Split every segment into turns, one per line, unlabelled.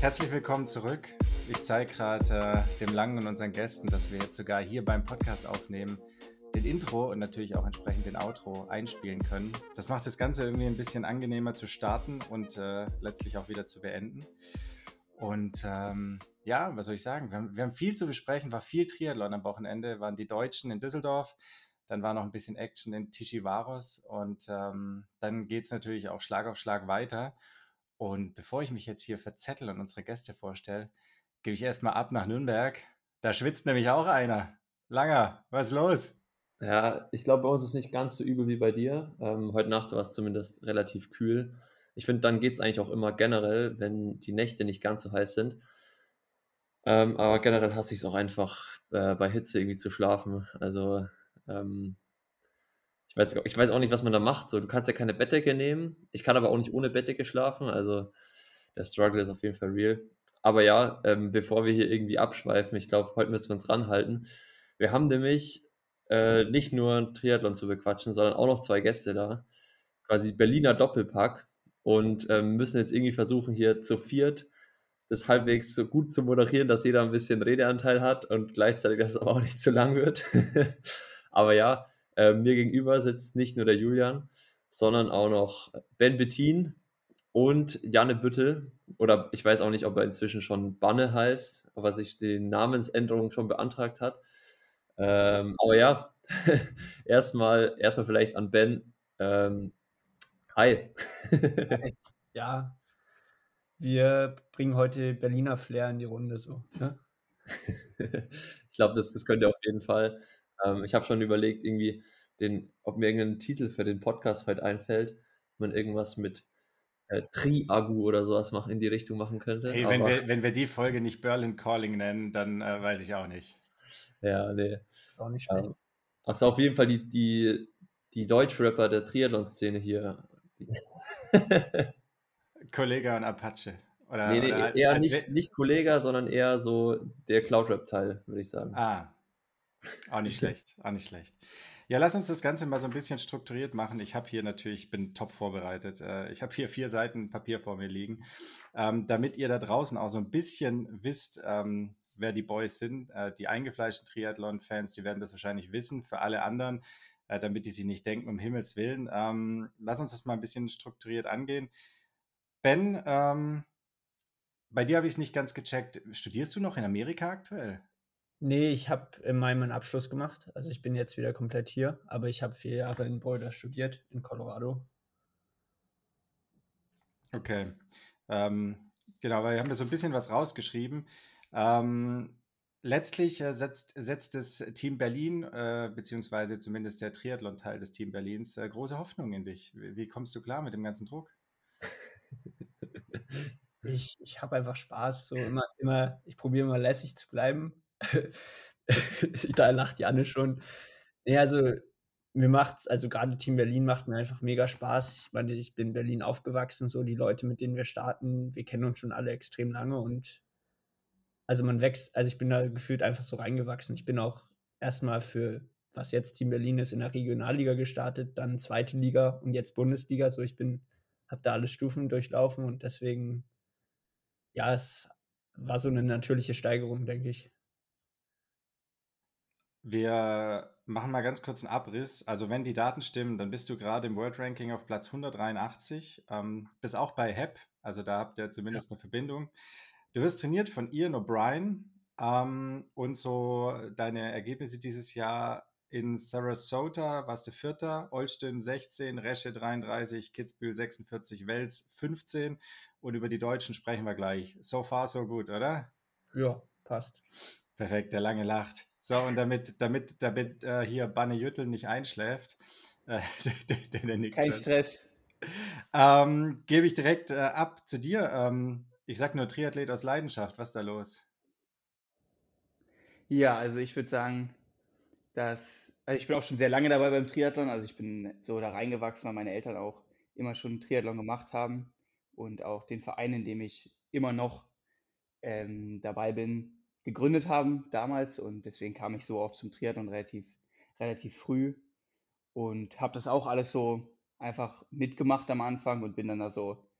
Herzlich willkommen zurück. Ich zeige gerade äh, dem Langen und unseren Gästen, dass wir jetzt sogar hier beim Podcast aufnehmen, den Intro und natürlich auch entsprechend den Outro einspielen können. Das macht das Ganze irgendwie ein bisschen angenehmer zu starten und äh, letztlich auch wieder zu beenden. Und ähm, ja, was soll ich sagen? Wir haben, wir haben, viel zu besprechen, war viel Triathlon am Wochenende, waren die Deutschen in Düsseldorf, dann war noch ein bisschen Action in Tishivaros und ähm, dann geht es natürlich auch Schlag auf Schlag weiter. Und bevor ich mich jetzt hier verzettel und unsere Gäste vorstelle, gebe ich erstmal ab nach Nürnberg. Da schwitzt nämlich auch einer. Langer, was ist los?
Ja, ich glaube, bei uns ist nicht ganz so übel wie bei dir. Ähm, heute Nacht war es zumindest relativ kühl. Ich finde, dann geht es eigentlich auch immer generell, wenn die Nächte nicht ganz so heiß sind. Ähm, aber generell hasse ich es auch einfach, äh, bei Hitze irgendwie zu schlafen. Also, ähm, ich, weiß, ich weiß auch nicht, was man da macht. So, du kannst ja keine Bettdecke nehmen. Ich kann aber auch nicht ohne Bettdecke schlafen. Also, der Struggle ist auf jeden Fall real. Aber ja, ähm, bevor wir hier irgendwie abschweifen, ich glaube, heute müssen wir uns ranhalten. Wir haben nämlich äh, nicht nur ein Triathlon zu bequatschen, sondern auch noch zwei Gäste da. Quasi Berliner Doppelpack und ähm, müssen jetzt irgendwie versuchen, hier zu viert das halbwegs so gut zu moderieren, dass jeder ein bisschen Redeanteil hat und gleichzeitig, dass es aber auch nicht zu lang wird. aber ja, äh, mir gegenüber sitzt nicht nur der Julian, sondern auch noch Ben Bettin und Janne Büttel. Oder ich weiß auch nicht, ob er inzwischen schon Banne heißt, ob er sich die Namensänderung schon beantragt hat. Ähm, aber ja, erstmal, erstmal vielleicht an Ben. Ähm, hi.
ja, wir bringen heute Berliner Flair in die Runde so. Ne?
ich glaube, das, das könnt ihr auf jeden Fall. Ähm, ich habe schon überlegt, irgendwie, den, ob mir irgendein Titel für den Podcast heute einfällt, man irgendwas mit äh, Triagu oder sowas machen, in die Richtung machen könnte.
Hey, wenn, wir, wenn wir die Folge nicht Berlin Calling nennen, dann äh, weiß ich auch nicht.
Ja, nee.
Ist auch nicht schlecht. Ähm,
also auf jeden Fall die, die, die Deutschrapper der Triathlon-Szene hier.
Kollege und Apache.
Oder, nee, nee, oder eher nicht, nicht Kollege, sondern eher so der Cloud-Rap-Teil, würde ich sagen.
Ah, auch nicht schlecht, auch nicht schlecht. Ja, lass uns das Ganze mal so ein bisschen strukturiert machen. Ich habe hier natürlich, ich bin top vorbereitet. Äh, ich habe hier vier Seiten Papier vor mir liegen, ähm, damit ihr da draußen auch so ein bisschen wisst, ähm, wer die Boys sind. Äh, die eingefleischten Triathlon-Fans, die werden das wahrscheinlich wissen. Für alle anderen, äh, damit die sich nicht denken, um Himmels Willen. Ähm, lass uns das mal ein bisschen strukturiert angehen. Ben, bei dir habe ich es nicht ganz gecheckt. Studierst du noch in Amerika aktuell?
Nee, ich habe im Mai meinen Abschluss gemacht. Also ich bin jetzt wieder komplett hier, aber ich habe vier Jahre in Boulder studiert, in Colorado.
Okay. Ähm, genau, weil wir haben da so ein bisschen was rausgeschrieben. Ähm, letztlich äh, setzt, setzt das Team Berlin, äh, beziehungsweise zumindest der Triathlon-Teil des Team Berlins, äh, große Hoffnung in dich. Wie, wie kommst du klar mit dem ganzen Druck?
Ich, ich habe einfach Spaß, so immer, immer, ich probiere immer lässig zu bleiben. da lacht Janne schon. Nee, also mir macht's, also gerade Team Berlin macht mir einfach mega Spaß. Ich meine, ich bin in Berlin aufgewachsen, so die Leute, mit denen wir starten, wir kennen uns schon alle extrem lange und also man wächst, also ich bin da gefühlt einfach so reingewachsen. Ich bin auch erstmal für, was jetzt Team Berlin ist, in der Regionalliga gestartet, dann zweite Liga und jetzt Bundesliga. So, ich bin habe da alle Stufen durchlaufen und deswegen, ja, es war so eine natürliche Steigerung, denke ich.
Wir machen mal ganz kurz einen Abriss. Also wenn die Daten stimmen, dann bist du gerade im World Ranking auf Platz 183, ähm, bist auch bei HEP, also da habt ihr zumindest ja. eine Verbindung. Du wirst trainiert von Ian O'Brien ähm, und so deine Ergebnisse dieses Jahr in Sarasota warst du Vierter, Olsztyn 16, Resche 33, Kitzbühel 46, Wels 15 und über die Deutschen sprechen wir gleich. So far, so gut, oder?
Ja, passt.
Perfekt, der lange lacht. So, und damit, damit, damit äh, hier Banne Jüttel nicht einschläft, äh,
der, der, der Kein schon. Stress.
Ähm, Gebe ich direkt äh, ab zu dir. Ähm, ich sag nur Triathlet aus Leidenschaft. Was ist da los?
Ja, also ich würde sagen, dass also ich bin auch schon sehr lange dabei beim Triathlon. Also ich bin so da reingewachsen, weil meine Eltern auch immer schon Triathlon gemacht haben und auch den Verein, in dem ich immer noch ähm, dabei bin, gegründet haben damals. Und deswegen kam ich so auch zum Triathlon relativ, relativ früh und habe das auch alles so einfach mitgemacht am Anfang und bin dann da so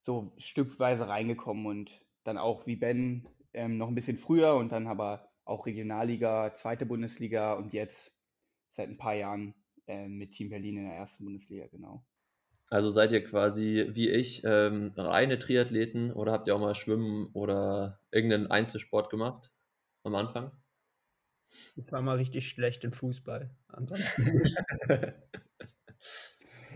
so stückweise reingekommen und dann auch wie Ben ähm, noch ein bisschen früher und dann aber auch Regionalliga, zweite Bundesliga und jetzt seit ein paar Jahren äh, mit Team Berlin in der ersten Bundesliga, genau.
Also seid ihr quasi wie ich ähm, reine Triathleten oder habt ihr auch mal Schwimmen oder irgendeinen Einzelsport gemacht am Anfang?
Ich war mal richtig schlecht in Fußball. Ansonsten nicht.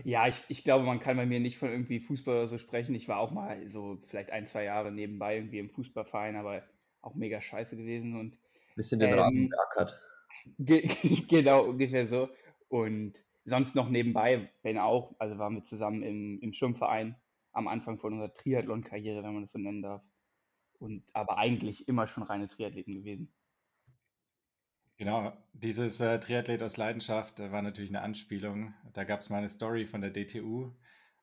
Ja, ich, ich glaube, man kann bei mir nicht von irgendwie Fußball oder so sprechen. Ich war auch mal so vielleicht ein, zwei Jahre nebenbei irgendwie im Fußballverein, aber auch mega scheiße gewesen und
Bisschen den Rasen
ähm,
beackert.
ge genau, ungefähr so. Und sonst noch nebenbei, Ben auch, also waren wir zusammen im, im Schwimmverein am Anfang von unserer Triathlon-Karriere, wenn man das so nennen darf. Und aber eigentlich immer schon reine Triathleten gewesen.
Genau, dieses äh, Triathlet aus Leidenschaft äh, war natürlich eine Anspielung. Da gab es mal eine Story von der DTU.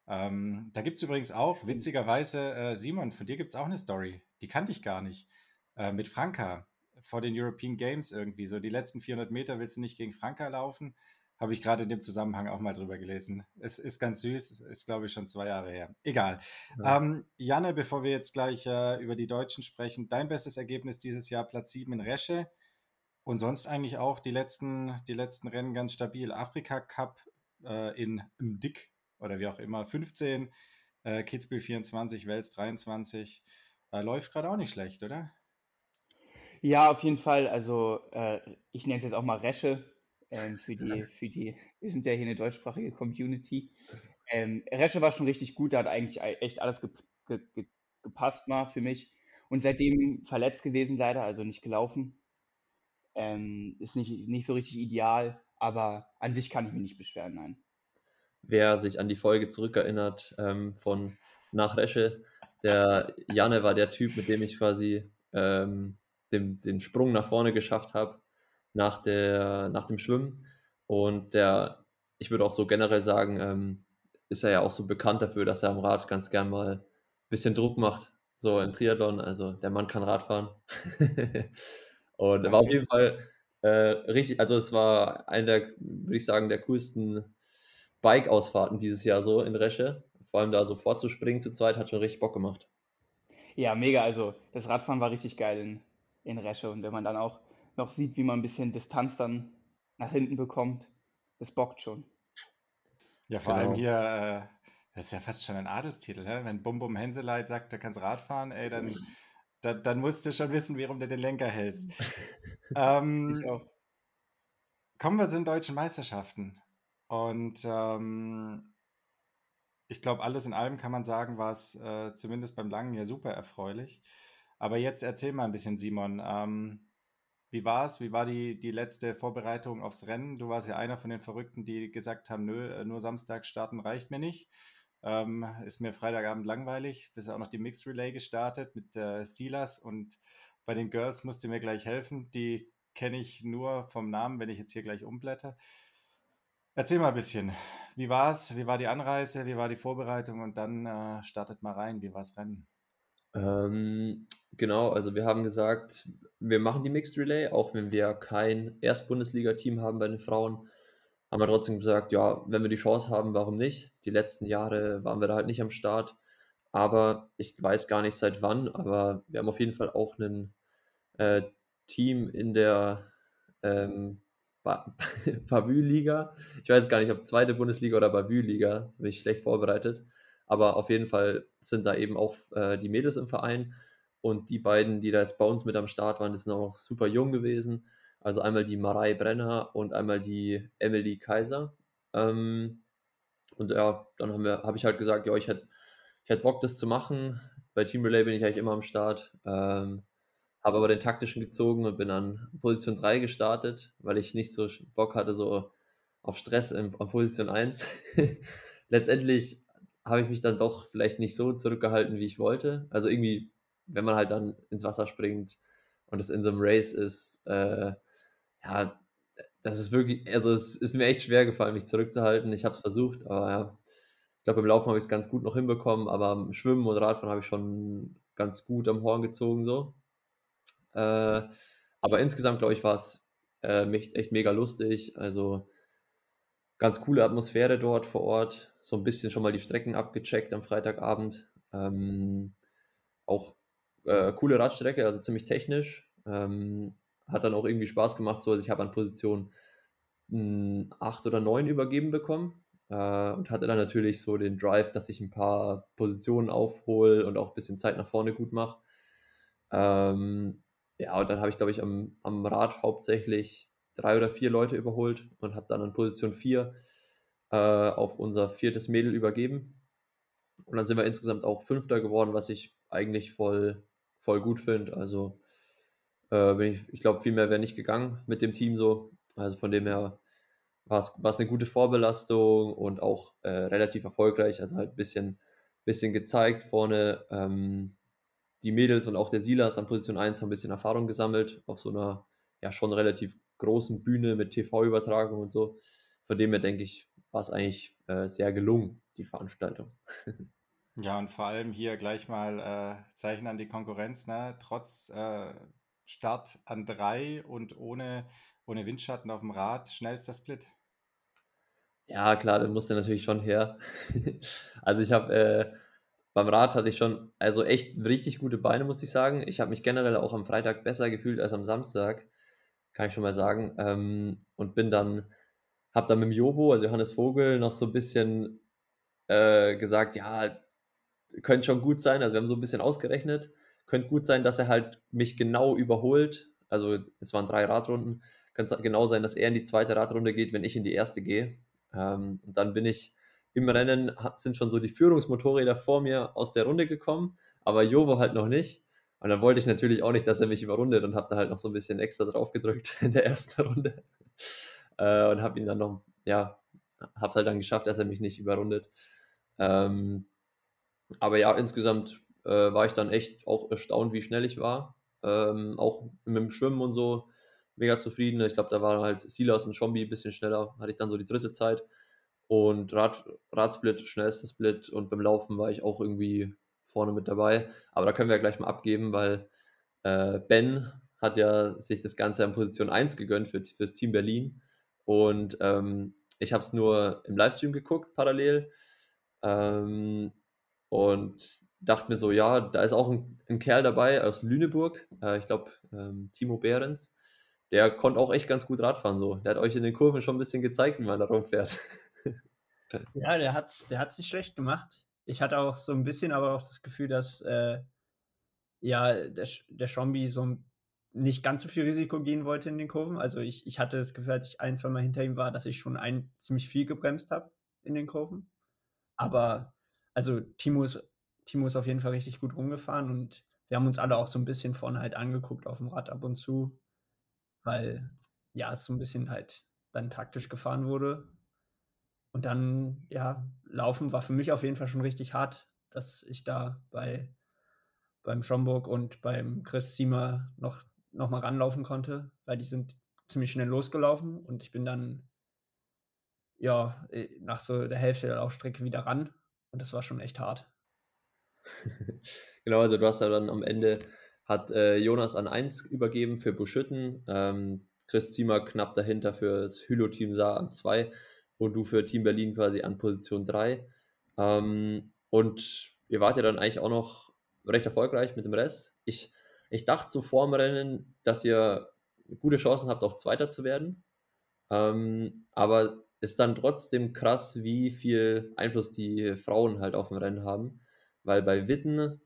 Ähm, da gibt es übrigens auch, witzigerweise, äh, Simon, von dir gibt es auch eine Story. Die kannte ich gar nicht. Äh, mit Franka vor den European Games irgendwie. So die letzten 400 Meter willst du nicht gegen Franka laufen. Habe ich gerade in dem Zusammenhang auch mal drüber gelesen. Es ist ganz süß, ist glaube ich schon zwei Jahre her. Egal.
Ja.
Ähm, Janne, bevor wir jetzt gleich äh, über die Deutschen sprechen, dein bestes Ergebnis dieses Jahr Platz 7 in Resche. Und sonst eigentlich auch die letzten, die letzten Rennen ganz stabil. Afrika Cup äh, in Mdik oder wie auch immer 15, äh, Kitzbühel 24, Wels 23. Äh, läuft gerade auch nicht schlecht, oder?
Ja, auf jeden Fall. Also äh, ich nenne es jetzt auch mal Resche ähm, für die, für die, wir sind ja hier eine deutschsprachige Community. Ähm, Resche war schon richtig gut, da hat eigentlich e- echt alles ge ge ge gepasst mal für mich. Und seitdem verletzt gewesen leider, also nicht gelaufen. Ähm, ist nicht, nicht so richtig ideal, aber an sich kann ich mich nicht beschweren, nein.
Wer sich an die Folge zurückerinnert ähm, von nach Resche, der Janne war der Typ, mit dem ich quasi ähm, den, den Sprung nach vorne geschafft habe nach, der, nach dem Schwimmen. Und der, ich würde auch so generell sagen, ähm, ist er ja auch so bekannt dafür, dass er am Rad ganz gern mal ein bisschen Druck macht, so im Triathlon. Also der Mann kann Rad fahren. Und er war auf jeden Fall äh, richtig, also es war eine der, würde ich sagen, der coolsten Bike-Ausfahrten dieses Jahr so in Resche. Vor allem da so vorzuspringen zu zweit hat schon richtig Bock gemacht.
Ja, mega. Also das Radfahren war richtig geil in, in Resche. Und wenn man dann auch noch sieht, wie man ein bisschen Distanz dann nach hinten bekommt, das bockt schon.
Ja, vor
Genau.
allem hier, äh, das ist ja fast schon ein Adelstitel, hä? wenn Bum Bum Henseleit sagt, du kannst Rad fahren, ey, dann, dann, dann musst du schon wissen, warum du den Lenker hältst.
Ich
ähm,
auch.
kommen wir zu den deutschen Meisterschaften. Und ähm, ich glaube, alles in allem kann man sagen, war es äh, zumindest beim Langen ja super erfreulich. Aber jetzt erzähl mal ein bisschen, Simon. Ähm, wie war es? Wie war die, die letzte Vorbereitung aufs Rennen? Du warst ja einer von den Verrückten, die gesagt haben, nö, äh, nur Samstag starten reicht mir nicht. Ähm, ist mir Freitagabend langweilig. Bist ja auch noch die Mixed Relay gestartet mit äh, Silas und bei den Girls musst du mir gleich helfen. Die kenne ich nur vom Namen, wenn ich jetzt hier gleich umblätter. Erzähl mal ein bisschen. Wie war es? Wie war die Anreise? Wie war die Vorbereitung? Und dann äh, startet mal rein. Wie war das Rennen?
Ähm, genau, also wir haben gesagt, wir machen die Mixed Relay, auch wenn wir kein Erstbundesliga-Team haben bei den Frauen, haben wir trotzdem gesagt, ja, wenn wir die Chance haben, warum nicht? Die letzten Jahre waren wir da halt nicht am Start, aber ich weiß gar nicht seit wann, aber wir haben auf jeden Fall auch ein äh, Team in der ähm, Ba- Bavü-Liga. Ich weiß gar nicht, ob zweite Bundesliga oder Bavü-Liga, bin ich schlecht vorbereitet. Aber auf jeden Fall sind da eben auch äh, die Mädels im Verein. Und die beiden, die da jetzt bei uns mit am Start waren, die sind auch noch super jung gewesen. Also einmal die Marei Brenner und einmal die Emily Kaiser. Ähm, und ja, dann habe ich halt gesagt, ja, ich hätte ich hätt Bock, das zu machen. Bei Team Relay bin ich eigentlich immer am Start. Ähm, habe aber den taktischen gezogen und bin an Position 3 gestartet, weil ich nicht so Bock hatte, so auf Stress in, auf Position 1. Letztendlich habe ich mich dann doch vielleicht nicht so zurückgehalten, wie ich wollte. Also irgendwie, wenn man halt dann ins Wasser springt und es in so einem Race ist, äh, ja, das ist wirklich, also es ist mir echt schwer gefallen, mich zurückzuhalten. Ich habe es versucht, aber ja, ich glaube, im Laufen habe ich es ganz gut noch hinbekommen, aber im Schwimmen und Radfahren habe ich schon ganz gut am Horn gezogen, so. Äh, aber insgesamt, glaube ich, war es äh, echt mega lustig. Also ganz coole Atmosphäre dort vor Ort. So ein bisschen schon mal die Strecken abgecheckt am Freitagabend. Ähm, auch äh, coole Radstrecke, also ziemlich technisch. Ähm, hat dann auch irgendwie Spaß gemacht. So, also ich habe an Position 8 oder 9 übergeben bekommen äh, und hatte dann natürlich so den Drive, dass ich ein paar Positionen aufhole und auch ein bisschen Zeit nach vorne gut mache. Ähm, ja, und dann habe ich, glaube ich, am, am Rad hauptsächlich drei oder vier Leute überholt und habe dann an Position 4 äh, auf unser viertes Mädel übergeben. Und dann sind wir insgesamt auch Fünfter geworden, was ich eigentlich voll, voll gut finde. Also äh, ich, ich glaube, viel mehr wäre nicht gegangen mit dem Team so. Also von dem her war es eine gute Vorbelastung und auch äh, relativ erfolgreich. Also halt ein bisschen, bisschen gezeigt vorne. Ähm, die Mädels und auch der Silas an Position 1 haben ein bisschen Erfahrung gesammelt auf so einer ja schon relativ großen Bühne mit TV-Übertragung und so. Von dem her denke ich, war es eigentlich äh, sehr gelungen, die Veranstaltung.
Ja, und vor allem hier gleich mal äh, Zeichen an die Konkurrenz, ne? Trotz äh, Start an drei und ohne, ohne Windschatten auf dem Rad, schnellster Split.
Ja, klar, der musste natürlich schon her. also ich habe äh, beim Rad hatte ich schon, also echt richtig gute Beine, muss ich sagen. Ich habe mich generell auch am Freitag besser gefühlt als am Samstag, kann ich schon mal sagen. Ähm, und bin dann, habe dann mit dem Jobo, also Johannes Vogel, noch so ein bisschen äh, gesagt, ja, könnte schon gut sein. Also wir haben so ein bisschen ausgerechnet. Könnte gut sein, dass er halt mich genau überholt. Also es waren drei Radrunden. Könnte genau sein, dass er in die zweite Radrunde geht, wenn ich in die erste gehe. Ähm, und dann bin ich im Rennen sind schon so die Führungsmotorräder vor mir aus der Runde gekommen, aber Jovo halt noch nicht. Und dann wollte ich natürlich auch nicht, dass er mich überrundet und habe da halt noch so ein bisschen extra drauf gedrückt in der ersten Runde. Äh, und habe ihn dann noch, ja, habe halt dann geschafft, dass er mich nicht überrundet. Ähm, aber ja, insgesamt äh, war ich dann echt auch erstaunt, wie schnell ich war. Ähm, auch mit dem Schwimmen und so mega zufrieden. Ich glaube, da waren halt Silas und Schombi ein bisschen schneller. Hatte ich dann so die dritte Zeit. Und Rad, Radsplit, schnellster Split und beim Laufen war ich auch irgendwie vorne mit dabei. Aber da können wir ja gleich mal abgeben, weil äh, Ben hat ja sich das Ganze in Position 1 gegönnt für, das Team Berlin. Und ähm, ich habe es nur im Livestream geguckt, parallel. Ähm, und dachte mir so, ja, da ist auch ein, ein Kerl dabei aus Lüneburg, äh, ich glaube ähm, Timo Behrens. Der konnte auch echt ganz gut Radfahren so. Der hat euch in den Kurven schon ein bisschen gezeigt, wie man da rumfährt.
Ja, der hat es der nicht schlecht gemacht. Ich hatte auch so ein bisschen aber auch das Gefühl, dass äh, ja, der, der Schombi so nicht ganz so viel Risiko gehen wollte in den Kurven. Also ich, ich hatte das Gefühl, als ich ein, zwei Mal hinter ihm war, dass ich schon ein, ziemlich viel gebremst habe in den Kurven. Aber also Timo ist, Timo ist auf jeden Fall richtig gut rumgefahren und wir haben uns alle auch so ein bisschen vorne halt angeguckt auf dem Rad ab und zu, weil ja, es so ein bisschen halt dann taktisch gefahren wurde. Und dann, ja, Laufen war für mich auf jeden Fall schon richtig hart, dass ich da bei beim Schomburg und beim Chris Ziemer noch, noch mal ranlaufen konnte, weil die sind ziemlich schnell losgelaufen und ich bin dann ja äh, nach so der Hälfte der Laufstrecke wieder ran und das war schon echt hart.
genau, also du hast ja dann am Ende hat äh, Jonas an 1 übergeben für Buschütten, ähm, Chris Ziemer knapp dahinter für das Hylo-Team sah an 2 und du für Team Berlin quasi an Position 3. Ähm, und ihr wart ja dann eigentlich auch noch recht erfolgreich mit dem Rest. Ich, ich dachte so vor dem Rennen, dass ihr gute Chancen habt, auch Zweiter zu werden. Ähm, aber ist dann trotzdem krass, wie viel Einfluss die Frauen halt auf dem Rennen haben. Weil bei Witten,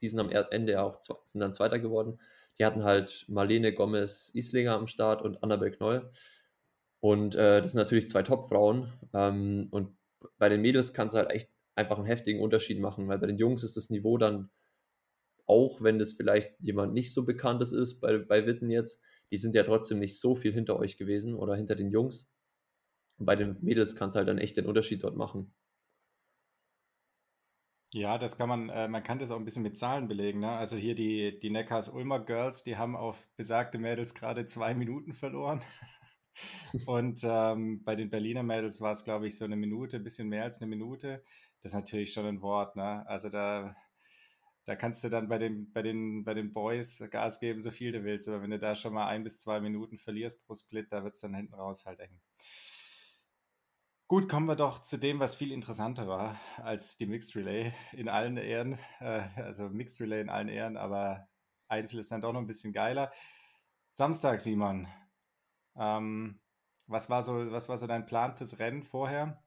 die sind am Ende auch sind dann Zweiter geworden, die hatten halt Marlene Gomez-Islinger am Start und Annabel Knoll. Und äh, das sind natürlich zwei Top-Frauen. Ähm, und bei den Mädels kannst du halt echt einfach einen heftigen Unterschied machen, weil bei den Jungs ist das Niveau dann, auch wenn das vielleicht jemand nicht so bekanntes ist, bei, bei Witten jetzt, die sind ja trotzdem nicht so viel hinter euch gewesen oder hinter den Jungs. Und bei den Mädels kannst du halt dann echt den Unterschied dort machen.
Ja, das kann man, äh, man kann das auch ein bisschen mit Zahlen belegen. Ne? Also hier die, die Neckars Ulmer Girls, die haben auf besagte Mädels gerade zwei Minuten verloren. Und ähm, bei den Berliner Mädels war es, glaube ich, so eine Minute, ein bisschen mehr als eine Minute. Das ist natürlich schon ein Wort, ne? Also da, da kannst du dann bei den, bei, den, bei den Boys Gas geben, so viel du willst. Aber wenn du da schon mal ein bis zwei Minuten verlierst pro Split, da wird es dann hinten raus halt eng. Gut, kommen wir doch zu dem, was viel interessanter war als die Mixed Relay in allen Ehren. Äh, also Mixed Relay in allen Ehren, aber Einzel ist dann doch noch ein bisschen geiler. Samstag, Simon. Ähm, was, war so, was war so dein Plan fürs Rennen vorher?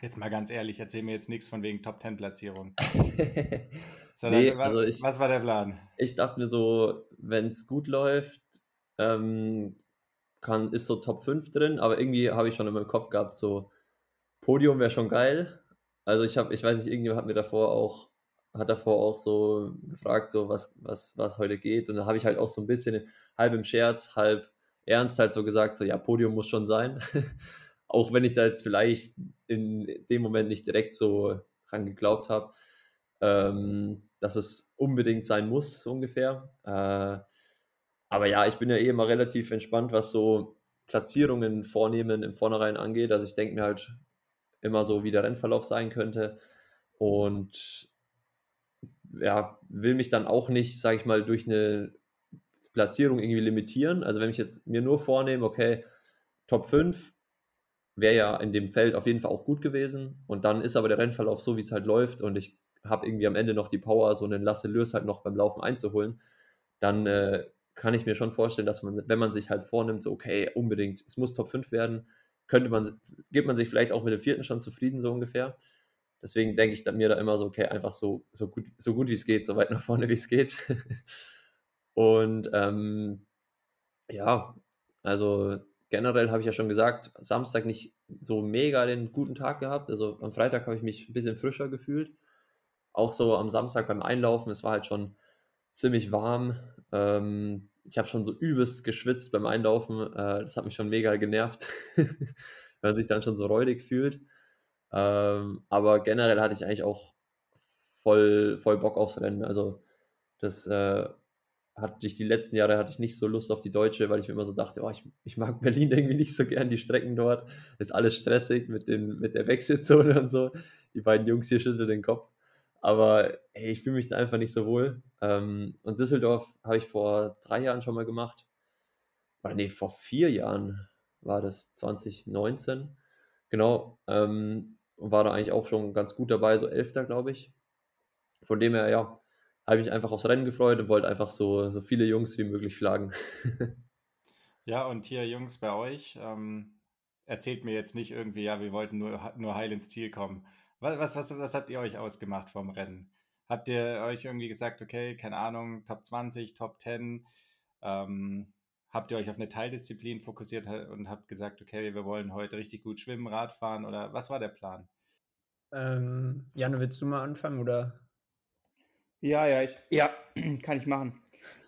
Jetzt mal ganz ehrlich, erzähl mir jetzt nichts von wegen Top 10 Platzierung. Sondern
Nee,
was,
also ich,
was war der Plan?
ich dachte mir so, wenn es gut läuft, ähm, kann, ist so Top 5 drin, aber irgendwie habe ich schon in meinem Kopf gehabt, so Podium wäre schon geil. Also ich habe, ich weiß nicht, irgendjemand hat mir davor auch, hat davor auch so gefragt, so was, was, was heute geht. Und dann habe ich halt auch so ein bisschen halb im Scherz, halb ernst halt so gesagt, so ja, Podium muss schon sein. Auch wenn ich da jetzt vielleicht in dem Moment nicht direkt so dran geglaubt habe, ähm, dass es unbedingt sein muss, so ungefähr. Äh, aber ja, ich bin ja eh immer relativ entspannt, was so Platzierungen vornehmen im Vornherein angeht. Also ich denke mir halt immer so, wie der Rennverlauf sein könnte. Und ja, will mich dann auch nicht, sage ich mal, durch eine Platzierung irgendwie limitieren. Also wenn ich jetzt mir nur vornehme, okay, Top 5 wäre ja in dem Feld auf jeden Fall auch gut gewesen. Und dann ist aber der Rennverlauf so, wie es halt läuft und ich habe irgendwie am Ende noch die Power, so einen Lasse Lürs halt noch beim Laufen einzuholen, dann äh, kann ich mir schon vorstellen, dass man, wenn man sich halt vornimmt, so okay, unbedingt, es muss Top 5 werden, könnte man, gibt man sich vielleicht auch mit dem vierten schon zufrieden, so ungefähr. Deswegen denke ich mir da immer so, okay, einfach so, so gut, so gut wie es geht, so weit nach vorne wie es geht. Und ähm, ja, also generell habe ich ja schon gesagt, Samstag nicht so mega den guten Tag gehabt. Also am Freitag habe ich mich ein bisschen frischer gefühlt. Auch so am Samstag beim Einlaufen, es war halt schon ziemlich warm. Ähm, ich habe schon so übelst geschwitzt beim Einlaufen. Äh, das hat mich schon mega genervt, wenn man sich dann schon so räudig fühlt. Ähm, aber generell hatte ich eigentlich auch voll, voll Bock aufs Rennen. Also das äh, hatte ich die letzten Jahre hatte ich nicht so Lust auf die Deutsche, weil ich mir immer so dachte, oh, ich, ich mag Berlin irgendwie nicht so gern, die Strecken dort. Ist alles stressig mit, den, mit der Wechselzone und so. Die beiden Jungs hier schütteln den Kopf. Aber hey, ich fühle mich da einfach nicht so wohl. Ähm, und Düsseldorf habe ich vor drei Jahren schon mal gemacht. Oder nee, vor vier Jahren war das 2019. Genau. Ähm, und war da eigentlich auch schon ganz gut dabei, so Elfter, glaube ich. Von dem her, ja, habe ich mich einfach aufs Rennen gefreut und wollte einfach so, so viele Jungs wie möglich schlagen.
Ja, und hier, Jungs, bei euch, ähm, erzählt mir jetzt nicht irgendwie, ja, wir wollten nur, nur heil ins Ziel kommen. Was, was, was, was habt ihr euch ausgemacht vom Rennen? Habt ihr euch irgendwie gesagt, okay, keine Ahnung, Top 20, Top 10? Ähm, habt ihr euch auf eine Teildisziplin fokussiert und habt gesagt, okay, wir wollen heute richtig gut schwimmen, Radfahren oder was war der Plan?
Ähm, Janne, willst du mal anfangen oder?
Ja, ja, ich, ja, kann ich machen.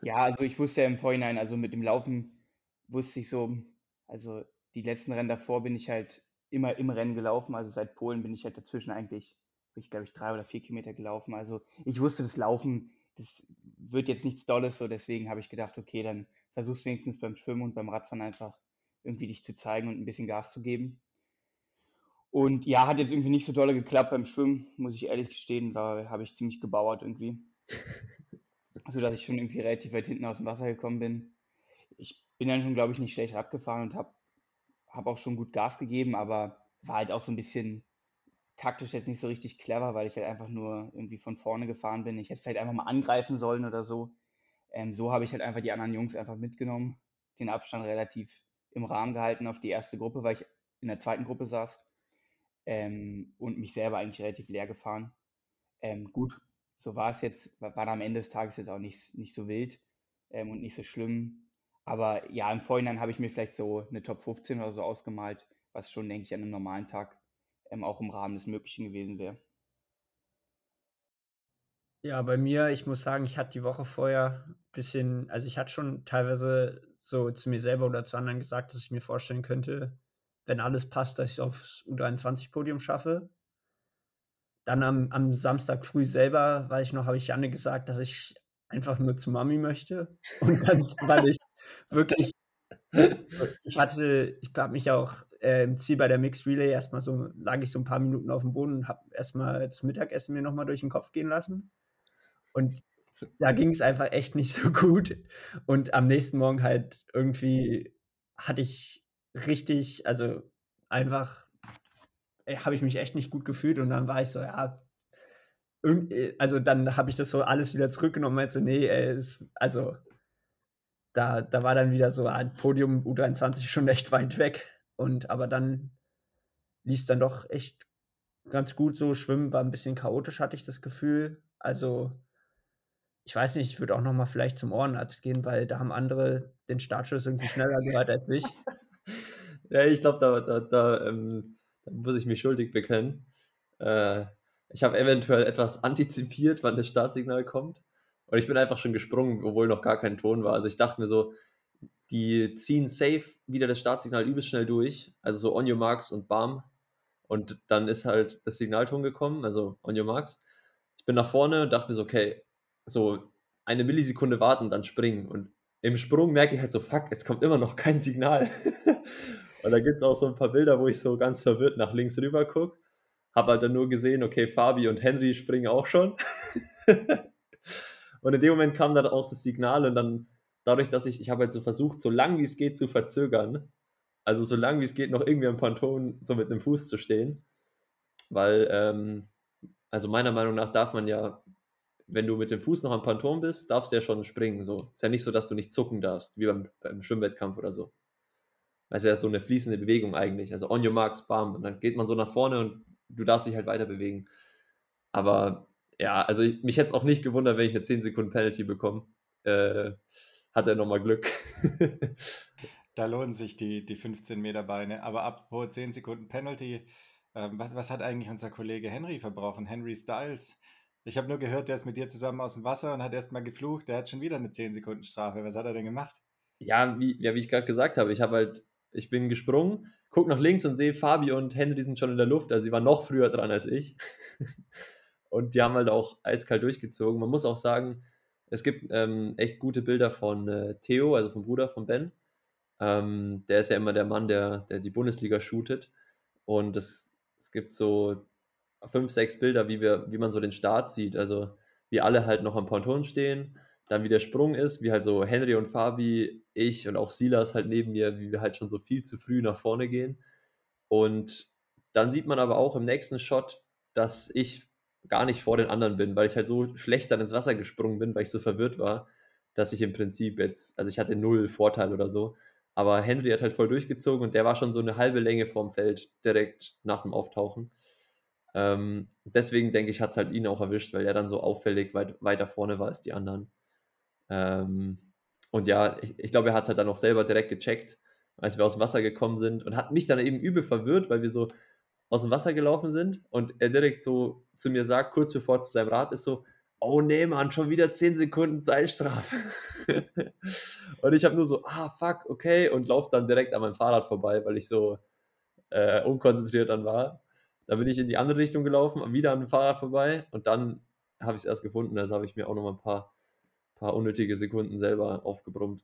Ja, also ich wusste ja im Vorhinein, also mit dem Laufen wusste ich so, also die letzten Rennen davor bin ich halt immer im Rennen gelaufen. Also seit Polen bin ich halt dazwischen eigentlich, ich glaube ich, drei oder vier Kilometer gelaufen. Also ich wusste, das Laufen, das wird jetzt nichts Dolles, so deswegen habe ich gedacht, okay, dann versuch's wenigstens beim Schwimmen und beim Radfahren einfach irgendwie dich zu zeigen und ein bisschen Gas zu geben. Und ja, hat jetzt irgendwie nicht so dolle geklappt beim Schwimmen, muss ich ehrlich gestehen, da habe ich ziemlich gebauert irgendwie. so dass ich schon irgendwie relativ weit hinten aus dem Wasser gekommen bin. Ich bin dann schon, glaube ich, nicht schlecht abgefahren und habe hab auch schon gut Gas gegeben, aber war halt auch so ein bisschen taktisch jetzt nicht so richtig clever, weil ich halt einfach nur irgendwie von vorne gefahren bin. Ich hätte vielleicht einfach mal angreifen sollen oder so. Ähm, so habe ich halt einfach die anderen Jungs einfach mitgenommen, den Abstand relativ im Rahmen gehalten auf die erste Gruppe, weil ich in der zweiten Gruppe saß ähm, und mich selber eigentlich relativ leer gefahren. Ähm, gut, so war es jetzt, war, war am Ende des Tages jetzt auch nicht, nicht so wild ähm, und nicht so schlimm. Aber ja, im Vorhinein habe ich mir vielleicht so eine Top 15 oder so ausgemalt, was schon, denke ich, an einem normalen Tag ähm, auch im Rahmen des Möglichen gewesen wäre.
Ja, bei mir, ich muss sagen, ich hatte die Woche vorher ein bisschen, also ich hatte schon teilweise so zu mir selber oder zu anderen gesagt, dass ich mir vorstellen könnte, wenn alles passt, dass ich aufs U23-Podium schaffe. Dann am, am Samstag früh selber, weil ich noch, habe ich Janne gesagt, dass ich einfach nur zu Mami möchte. Und dann, weil ich wirklich, ich hatte, ich habe mich auch äh, im Ziel bei der Mixed Relay erstmal so, lag ich so ein paar Minuten auf dem Boden und habe erstmal das Mittagessen mir nochmal durch den Kopf gehen lassen. Und da ging es einfach echt nicht so gut. Und am nächsten Morgen halt irgendwie hatte ich richtig, also einfach äh, habe ich mich echt nicht gut gefühlt und dann war ich so, ja, äh, also dann habe ich das so alles wieder zurückgenommen und meinte nee, es, also da, da war dann wieder so ein Podium U23 schon echt weit weg. Und aber dann ließ dann doch echt ganz gut so. Schwimmen war ein bisschen chaotisch, hatte ich das Gefühl. Also, ich weiß nicht, ich würde auch noch mal vielleicht zum Ohrenarzt gehen, weil da haben andere den Startschuss irgendwie schneller gehört als ich.
Ja, ich glaube, da, da, da, ähm, da, muss ich mich schuldig bekennen. Äh, ich habe eventuell etwas antizipiert, wann das Startsignal kommt. Und ich bin einfach schon gesprungen, obwohl noch gar kein Ton war. Also ich dachte mir so, die ziehen safe wieder das Startsignal übelst schnell durch. Also so on your marks und bam. Und dann ist halt das Signalton gekommen, also on your marks. Ich bin nach vorne und dachte mir so, okay, so eine Millisekunde warten, dann springen. Und im Sprung merke ich halt so, fuck, jetzt kommt immer noch kein Signal. und da gibt es auch so ein paar Bilder, wo ich so ganz verwirrt nach links rüber gucke. Habe halt dann nur gesehen, okay, Fabi und Henry springen auch schon. und in dem Moment kam dann auch das Signal und dann dadurch, dass ich, ich habe halt so versucht, so lang wie es geht zu verzögern, also so lang wie es geht, noch irgendwie am Ponton so mit dem Fuß zu stehen. Weil, ähm, also meiner Meinung nach darf man ja, wenn du mit dem Fuß noch am Ponton bist, darfst du ja schon springen. So. Ist ja nicht so, dass du nicht zucken darfst, wie beim, beim Schwimmwettkampf oder so. Also ja so eine fließende Bewegung eigentlich. Also on your marks, bam. Und dann geht man so nach vorne und du darfst dich halt weiter bewegen. Aber ja, also ich, mich hätte es auch nicht gewundert, wenn ich eine 10 Sekunden Penalty bekomme. Äh, hat er nochmal Glück.
da lohnen sich die, die 15 Meter Beine. Aber apropos 10 Sekunden Penalty, ähm, was, was hat eigentlich unser Kollege Henry verbrochen? Henry Styles. Ich habe nur gehört, der ist mit dir zusammen aus dem Wasser und hat erstmal geflucht. Der hat schon wieder eine 10 Sekunden Strafe. Was hat er denn gemacht?
Ja, wie, ja, wie ich gerade gesagt habe, ich habe halt, ich bin gesprungen, guck nach links und sehe, Fabi und Henry sind schon in der Luft. Also sie waren noch früher dran als ich. und die haben halt auch eiskalt durchgezogen. Man muss auch sagen, es gibt ähm, echt gute Bilder von äh, Theo, also vom Bruder von Ben. Ähm, der ist ja immer der Mann, der, der die Bundesliga shootet. Und es, es gibt so fünf, sechs Bilder, wie, wir, wie man so den Start sieht. Also wie alle halt noch am Ponton stehen, dann wie der Sprung ist, wie halt so Henry und Fabi, ich und auch Silas halt neben mir, wie wir halt schon so viel zu früh nach vorne gehen. Und dann sieht man aber auch im nächsten Shot, dass ich gar nicht vor den anderen bin, weil ich halt so schlecht dann ins Wasser gesprungen bin, weil ich so verwirrt war, dass ich im Prinzip jetzt, also ich hatte null Vorteil oder so. Aber Henry hat halt voll durchgezogen und der war schon so eine halbe Länge vorm Feld direkt nach dem Auftauchen. Ähm, deswegen denke ich, hat es halt ihn auch erwischt, weil er dann so auffällig weit, weiter vorne war als die anderen. Ähm, und ja, ich, ich glaube, er hat halt dann auch selber direkt gecheckt, als wir aus dem Wasser gekommen sind und hat mich dann eben übel verwirrt, weil wir so aus dem Wasser gelaufen sind und er direkt so zu mir sagt, kurz bevor er zu seinem Rad ist, so, oh nee, Mann, schon wieder 10 Sekunden Zeitstrafe. und ich habe nur so, ah, fuck, okay, und laufe dann direkt an meinem Fahrrad vorbei, weil ich so äh, unkonzentriert dann war. Da bin ich in die andere Richtung gelaufen, wieder an dem Fahrrad vorbei und dann habe ich es erst gefunden, also habe ich mir auch noch mal ein paar, paar unnötige Sekunden selber aufgebrummt.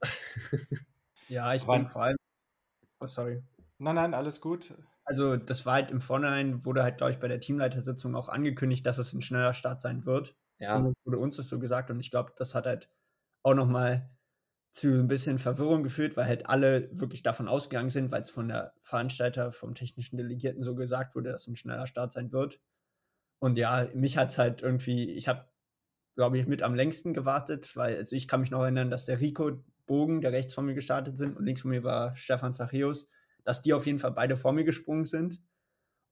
ja, ich bin vor allem. Oh, sorry.
Nein, nein, alles gut.
Also, das war halt im Vorhinein, wurde halt, glaube ich, bei der Teamleitersitzung auch angekündigt, dass es ein schneller Start sein wird. Ja. Zumindest wurde uns das so gesagt und ich glaube, das hat halt auch nochmal zu ein bisschen Verwirrung geführt, weil halt alle wirklich davon ausgegangen sind, weil es von der Veranstalter, vom technischen Delegierten so gesagt wurde, dass es ein schneller Start sein wird. Und ja, mich hat es halt irgendwie, ich habe, glaube ich, mit am längsten gewartet, weil also ich kann mich noch erinnern, dass der Rico Bogen, der rechts von mir gestartet sind und links von mir war Stefan Zachius, dass die auf jeden Fall beide vor mir gesprungen sind.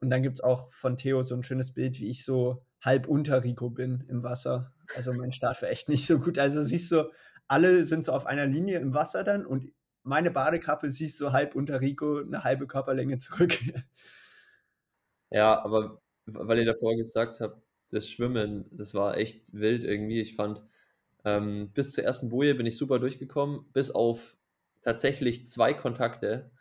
Und dann gibt es auch von Theo so ein schönes Bild, wie ich so halb unter Rico bin im Wasser. Also mein Start war echt nicht so gut. Also siehst du, alle sind so auf einer Linie im Wasser dann und meine Badekappe siehst du halb unter Rico eine halbe Körperlänge zurück.
Ja, aber weil ihr davor gesagt habt, das Schwimmen, das war echt wild irgendwie. Ich fand, ähm, bis zur ersten Boje bin ich super durchgekommen, bis auf tatsächlich zwei Kontakte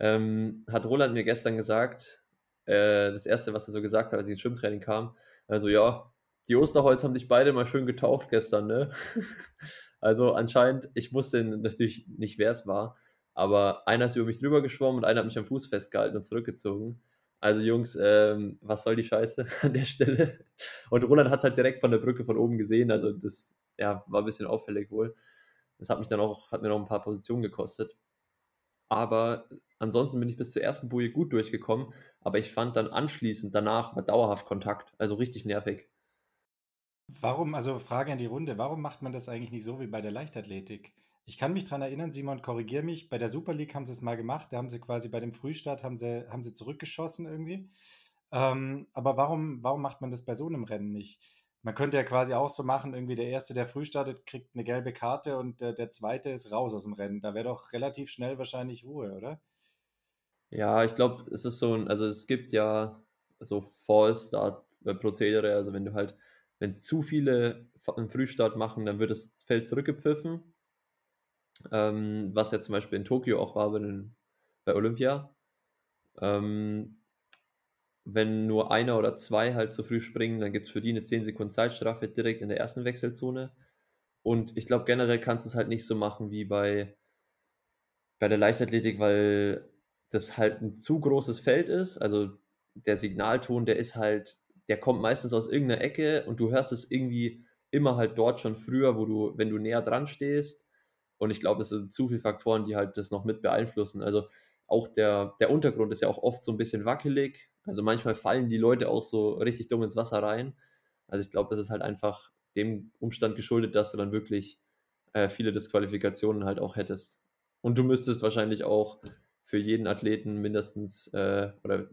ähm, hat Roland mir gestern gesagt, äh, das erste, was er so gesagt hat, als ich ins Schwimmtraining kam, also ja, die Osterholz haben dich beide mal schön getaucht gestern, ne? also anscheinend, ich wusste natürlich nicht, wer es war, aber einer ist über mich drüber geschwommen und einer hat mich am Fuß festgehalten und zurückgezogen. Also Jungs, ähm, was soll die Scheiße an der Stelle? Und Roland hat es halt direkt von der Brücke von oben gesehen, also das ja, war ein bisschen auffällig wohl. Das hat mich dann auch, hat mir noch ein paar Positionen gekostet. Aber ansonsten bin ich bis zur ersten Boje gut durchgekommen, aber ich fand dann anschließend danach war dauerhaft Kontakt, also richtig nervig.
Warum, also Frage an die Runde, warum macht man das eigentlich nicht so wie bei der Leichtathletik? Ich kann mich daran erinnern, Simon, korrigier mich, bei der Super League haben sie es mal gemacht, da haben sie quasi bei dem Frühstart, haben sie, haben sie zurückgeschossen irgendwie. Ähm, aber warum, warum macht man das bei so einem Rennen nicht? Man könnte ja quasi auch so machen, irgendwie der Erste, der früh startet, kriegt eine gelbe Karte und der, der Zweite ist raus aus dem Rennen. Da wäre doch relativ schnell wahrscheinlich Ruhe, oder?
Ja, ich glaube, es ist so ein, also es gibt ja so Fall-Start-Prozedere, also wenn du halt, wenn zu viele einen Frühstart machen, dann wird das Feld zurückgepfiffen. Ähm, was ja zum Beispiel in Tokio auch war bei, bei Olympia. Ähm, wenn nur einer oder zwei halt zu früh springen, dann gibt es für die eine 10 Sekunden Zeitstrafe direkt in der ersten Wechselzone. Und ich glaube, generell kannst du es halt nicht so machen wie bei, bei der Leichtathletik, weil das halt ein zu großes Feld ist. Also der Signalton, der ist halt, der kommt meistens aus irgendeiner Ecke und du hörst es irgendwie immer halt dort schon früher, wo du, wenn du näher dran stehst. Und ich glaube, es sind zu viele Faktoren, die halt das noch mit beeinflussen. Also auch der, der Untergrund ist ja auch oft so ein bisschen wackelig. Also manchmal fallen die Leute auch so richtig dumm ins Wasser rein. Also ich glaube, das ist halt einfach dem Umstand geschuldet, dass du dann wirklich äh, viele Disqualifikationen halt auch hättest. Und du müsstest wahrscheinlich auch für jeden Athleten mindestens äh, oder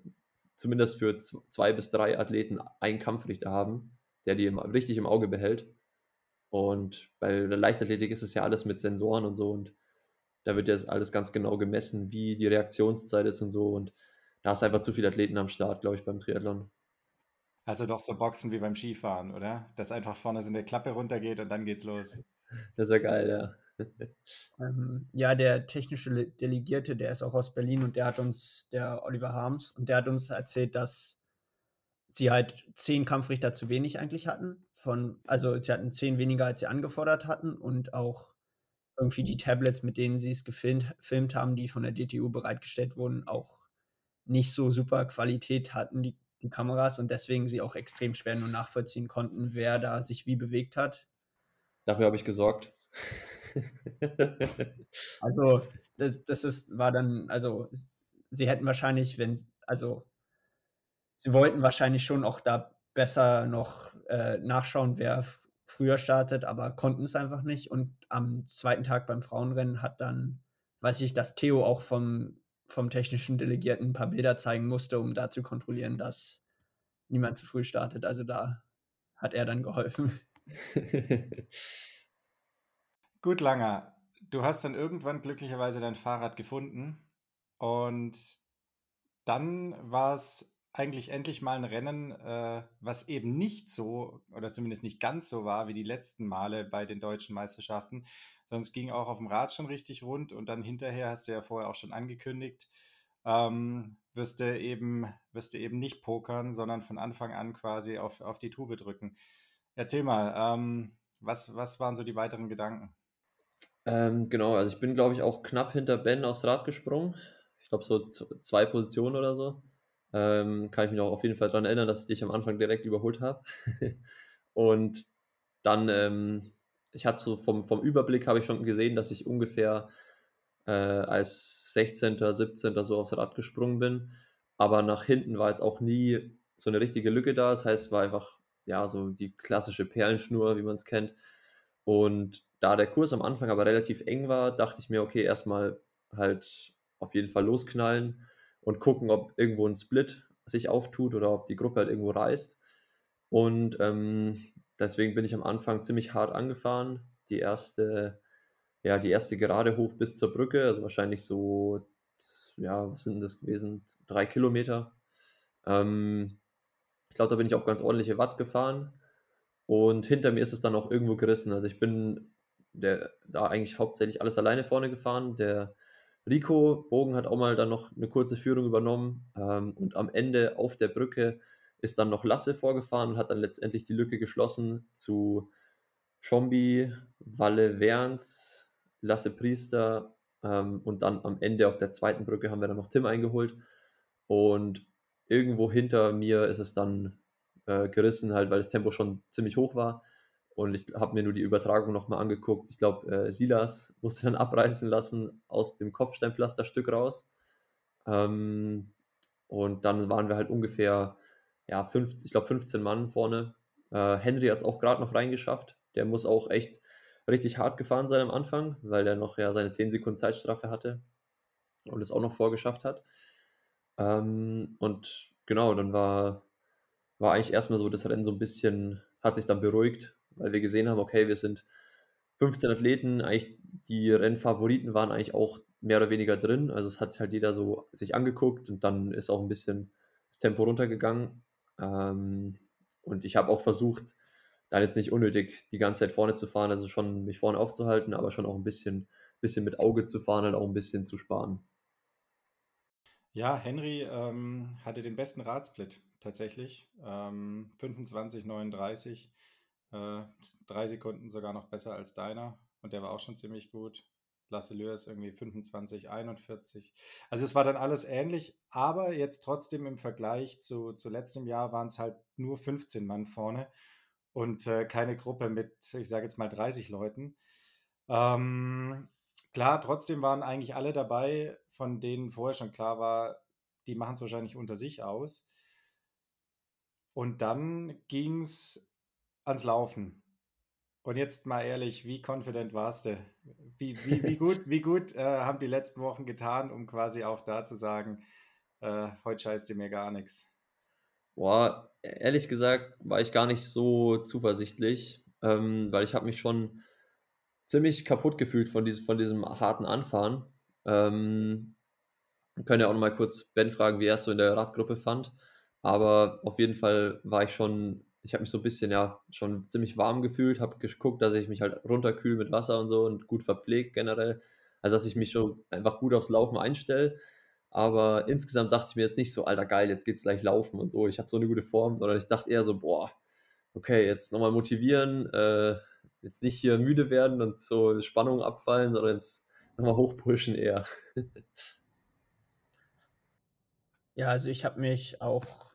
zumindest für zwei bis drei Athleten einen Kampfrichter haben, der die im, richtig im Auge behält. Und bei der Leichtathletik ist es ja alles mit Sensoren und so und da wird ja alles ganz genau gemessen, wie die Reaktionszeit ist und so. Und da hast du einfach zu viele Athleten am Start, glaube ich, beim Triathlon.
Also doch so Boxen wie beim Skifahren, oder? Dass einfach vorne so eine Klappe runtergeht und dann geht's los.
Das ist ja geil, ja.
Ähm, ja, der technische Delegierte, der ist auch aus Berlin und der hat uns, der Oliver Harms, und der hat uns erzählt, dass sie halt zehn Kampfrichter zu wenig eigentlich hatten. Von, also sie hatten zehn weniger, als sie angefordert hatten und auch irgendwie die Tablets, mit denen sie es gefilmt filmt haben, die von der DTU bereitgestellt wurden, auch nicht so super Qualität hatten, die, die Kameras, und deswegen sie auch extrem schwer nur nachvollziehen konnten, wer da sich wie bewegt hat.
Dafür habe ich gesorgt.
also, das, das ist, war dann, also, sie hätten wahrscheinlich, wenn, also, sie wollten wahrscheinlich schon auch da besser noch äh, nachschauen, wer früher startet, aber konnten es einfach nicht. Und am zweiten Tag beim Frauenrennen hat dann, weiß ich, dass Theo auch vom, vom technischen Delegierten ein paar Bilder zeigen musste, um da zu kontrollieren, dass niemand zu früh startet. Also da hat er dann geholfen.
Gut, Langer. Du hast dann irgendwann glücklicherweise dein Fahrrad gefunden und dann war es eigentlich endlich mal ein Rennen, äh, was eben nicht so oder zumindest nicht ganz so war wie die letzten Male bei den deutschen Meisterschaften, sondern es ging auch auf dem Rad schon richtig rund und dann hinterher hast du ja vorher auch schon angekündigt, ähm, wirst du eben, wirst du eben nicht pokern, sondern von Anfang an quasi auf, auf die Tube drücken. Erzähl mal, ähm, was, was waren so die weiteren Gedanken?
Ähm, genau, also ich bin, glaube ich, auch knapp hinter Ben aufs Rad gesprungen. Ich glaube, so zwei Positionen oder so. Ähm, kann ich mich noch auf jeden Fall daran erinnern, dass ich dich am Anfang direkt überholt habe. und dann, ähm, ich hatte so vom, vom Überblick habe ich schon gesehen, dass ich ungefähr äh, als 16., 17. so aufs Rad gesprungen bin. Aber nach hinten war jetzt auch nie so eine richtige Lücke da. Das heißt, es war einfach ja so die klassische Perlenschnur, wie man es kennt. Und da der Kurs am Anfang aber relativ eng war, dachte ich mir, okay, erstmal halt auf jeden Fall losknallen und gucken, ob irgendwo ein Split sich auftut oder ob die Gruppe halt irgendwo reißt. Und ähm, deswegen bin ich am Anfang ziemlich hart angefahren. Die erste, ja, die erste Gerade hoch bis zur Brücke, also wahrscheinlich so, ja, was sind das gewesen? Drei Kilometer. Ähm, ich glaube, da bin ich auch ganz ordentliche Watt gefahren. Und hinter mir ist es dann auch irgendwo gerissen. Also ich bin der, da eigentlich hauptsächlich alles alleine vorne gefahren. Der Rico Bogen hat auch mal dann noch eine kurze Führung übernommen ähm, und am Ende auf der Brücke ist dann noch Lasse vorgefahren und hat dann letztendlich die Lücke geschlossen zu Schombi, Walle Werns, Lasse Priester ähm, und dann am Ende auf der zweiten Brücke haben wir dann noch Tim eingeholt. Und irgendwo hinter mir ist es dann äh, gerissen, halt weil das Tempo schon ziemlich hoch war Und ich habe mir nur die Übertragung nochmal angeguckt. Ich glaube, äh, Silas musste dann abreißen lassen aus dem Kopfsteinpflasterstück raus. Ähm, und dann waren wir halt ungefähr, ja, fünf, ich glaube 15 Mann vorne. Äh, Henry hat es auch gerade noch reingeschafft. Der muss auch echt richtig hart gefahren sein am Anfang, weil der noch ja seine 10 Sekunden Zeitstrafe hatte und es auch noch vorgeschafft hat. Ähm, und genau, dann war, war eigentlich erstmal so das Rennen so ein bisschen, hat sich dann beruhigt, weil wir gesehen haben, okay, wir sind 15 Athleten, eigentlich die Rennfavoriten waren eigentlich auch mehr oder weniger drin. Also es hat sich halt jeder so sich angeguckt und dann ist auch ein bisschen das Tempo runtergegangen. Ähm, und ich habe auch versucht, dann jetzt nicht unnötig die ganze Zeit vorne zu fahren, also schon mich vorne aufzuhalten, aber schon auch ein bisschen, bisschen mit Auge zu fahren und auch ein bisschen zu sparen.
Ja, Henry ähm, hatte den besten Radsplit tatsächlich. Ähm, 25, 39. Äh, drei Sekunden sogar noch besser als deiner. Und der war auch schon ziemlich gut. Lasse ist irgendwie 25, 41. Also es war dann alles ähnlich, aber jetzt trotzdem im Vergleich zu, zu letztem Jahr waren es halt nur 15 Mann vorne und äh, keine Gruppe mit, ich sage jetzt mal 30 Leuten. Ähm, klar, trotzdem waren eigentlich alle dabei, von denen vorher schon klar war, die machen es wahrscheinlich unter sich aus. Und dann ging es ans Laufen. Und jetzt mal ehrlich, wie confident warst du? Wie, wie, wie gut, wie gut äh, haben die letzten Wochen getan, um quasi auch da zu sagen, äh, heute scheißt dir mir gar nichts?
Boah, ehrlich gesagt war ich gar nicht so zuversichtlich, ähm, weil ich habe mich schon ziemlich kaputt gefühlt von, diesem, von diesem harten Anfahren. Ähm, können ja auch noch mal kurz Ben fragen, wie er es so in der Radgruppe fand. Aber auf jeden Fall war ich schon ich habe mich so ein bisschen ja schon ziemlich warm gefühlt, habe geguckt, dass ich mich halt runterkühle mit Wasser und so und gut verpflegt generell. Also dass ich mich schon einfach gut aufs Laufen einstelle. Aber insgesamt dachte ich mir jetzt nicht so, alter geil, jetzt geht's gleich laufen und so. Ich habe so eine gute Form, sondern ich dachte eher so, boah, okay, jetzt nochmal motivieren, äh, jetzt nicht hier müde werden und so Spannung abfallen, sondern jetzt nochmal hochpushen eher.
ja, also ich habe mich auch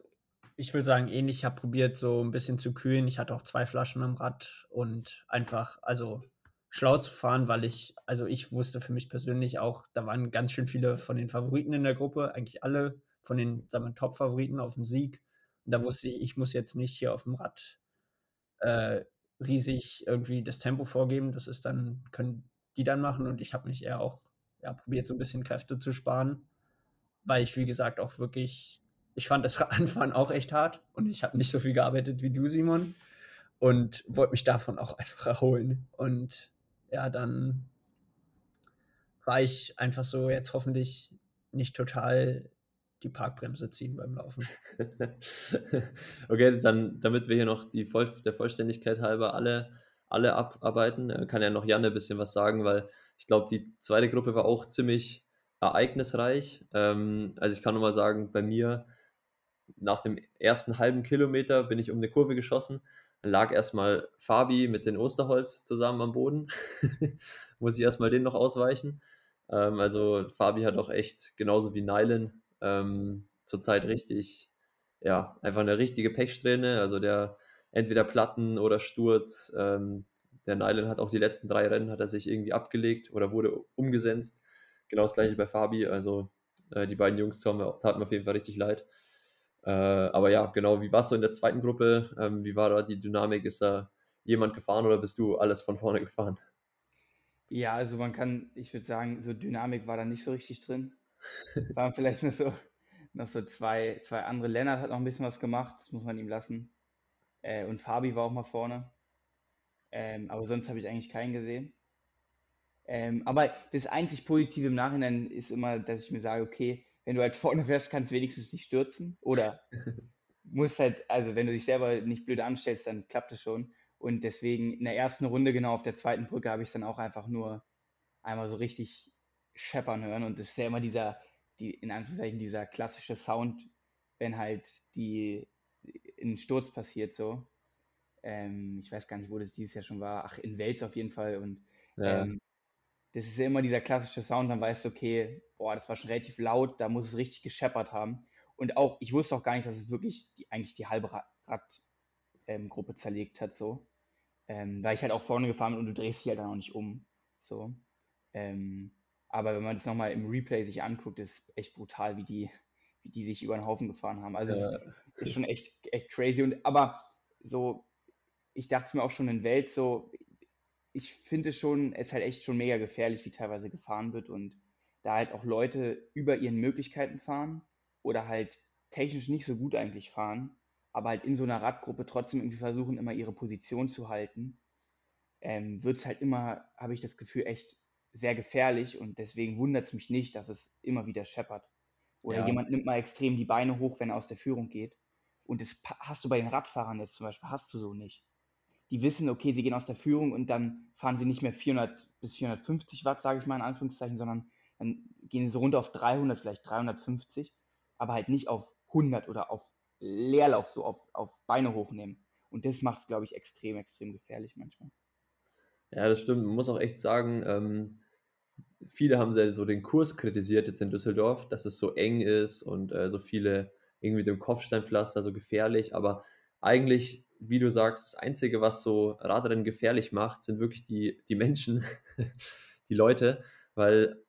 ich will sagen, ähnlich. Ich habe probiert, so ein bisschen zu kühlen. Ich hatte auch zwei Flaschen am Rad und einfach, also schlau zu fahren, weil ich, also ich wusste für mich persönlich auch, da waren ganz schön viele von den Favoriten in der Gruppe, eigentlich alle von den, sagen wir, Top-Favoriten auf den Sieg. Und da wusste ich, ich muss jetzt nicht hier auf dem Rad äh, riesig irgendwie das Tempo vorgeben. Das ist dann, können die dann machen und ich habe mich eher auch ja, probiert, so ein bisschen Kräfte zu sparen, weil ich, wie gesagt, auch wirklich ich fand das Anfahren auch echt hart und ich habe nicht so viel gearbeitet wie du, Simon. Und wollte mich davon auch einfach erholen. Und ja, dann war ich einfach so jetzt hoffentlich nicht total die Parkbremse ziehen beim Laufen.
okay, dann, damit wir hier noch die Voll der Vollständigkeit halber alle, alle abarbeiten, äh, kann ja noch Jan ein bisschen was sagen, weil ich glaube, die zweite Gruppe war auch ziemlich ereignisreich. Ähm, also ich kann nur mal sagen, bei mir nach dem ersten halben Kilometer bin ich um eine Kurve geschossen. Dann lag erstmal Fabi mit den Osterholz zusammen am Boden. Muss ich erstmal den noch ausweichen. Ähm, also Fabi hat auch echt, genauso wie Nylan, ähm, zurzeit richtig, ja, einfach eine richtige Pechsträhne. Also der entweder Platten oder Sturz. Ähm, der Nylan hat auch die letzten drei Rennen, hat er sich irgendwie abgelegt oder wurde umgesetzt. Genau das gleiche bei Fabi. Also äh, die beiden Jungs taten mir auf jeden Fall richtig leid. Äh, aber ja, genau, wie warst du in der zweiten Gruppe? Ähm, wie war da die Dynamik? Ist da jemand gefahren oder bist du alles von vorne gefahren?
Ja, also man kann, ich würde sagen, so Dynamik war da nicht so richtig drin. Waren vielleicht noch so, noch so zwei, zwei andere. Lennart hat noch ein bisschen was gemacht, das muss man ihm lassen. Äh, und Fabi war auch mal vorne. Ähm, aber sonst habe ich eigentlich keinen gesehen. Ähm, aber das einzig Positive im Nachhinein ist immer, dass ich mir sage, okay, wenn du halt vorne fährst, kannst du wenigstens nicht stürzen. Oder musst halt, also wenn du dich selber nicht blöd anstellst, dann klappt es schon. Und deswegen in der ersten Runde, genau auf der zweiten Brücke, habe ich es dann auch einfach nur einmal so richtig scheppern hören. Und das ist ja immer dieser, die, in Anführungszeichen, dieser klassische Sound, wenn halt die ein Sturz passiert so. Ähm, ich weiß gar nicht, wo das dieses Jahr schon war. Ach, in Wels auf jeden Fall. Und ja. ähm, das ist ja immer dieser klassische Sound, dann weißt du, okay, boah, das war schon relativ laut, da muss es richtig gescheppert haben. Und auch, ich wusste auch gar nicht, dass es wirklich die, eigentlich die halbe Radgruppe ähm, zerlegt hat, so. ähm, weil ich halt auch vorne gefahren bin und du drehst dich halt dann auch nicht um. So. Ähm, aber wenn man das nochmal im Replay sich anguckt, ist echt brutal, wie die, wie die sich über den Haufen gefahren haben. Also ja. ist schon echt, echt crazy. Und aber so, ich dachte mir auch schon in Welt so, ich finde schon, es ist halt echt schon mega gefährlich, wie teilweise gefahren wird und da halt auch Leute über ihren Möglichkeiten fahren oder halt technisch nicht so gut eigentlich fahren, aber halt in so einer Radgruppe trotzdem irgendwie versuchen, immer ihre Position zu halten, ähm, wird es halt immer, habe ich das Gefühl, echt sehr gefährlich und deswegen wundert es mich nicht, dass es immer wieder scheppert. Oder ja. jemand nimmt mal extrem die Beine hoch, wenn er aus der Führung geht. Und das hast du bei den Radfahrern jetzt zum Beispiel, hast du so nicht. Die wissen, okay, sie gehen aus der Führung und dann fahren sie nicht mehr 400 bis 450 Watt, sage ich mal in Anführungszeichen, sondern dann gehen sie runter auf 300, vielleicht 350, aber halt nicht auf 100 oder auf Leerlauf so auf, auf Beine hochnehmen. Und das macht es, glaube ich, extrem, extrem gefährlich manchmal.
Ja, das stimmt. Man muss auch echt sagen, ähm, viele haben so den Kurs kritisiert jetzt in Düsseldorf, dass es so eng ist und äh, so viele irgendwie dem Kopfsteinpflaster so gefährlich. Aber eigentlich, wie du sagst, das Einzige, was so Radrennen gefährlich macht, sind wirklich die, die Menschen, die Leute, weil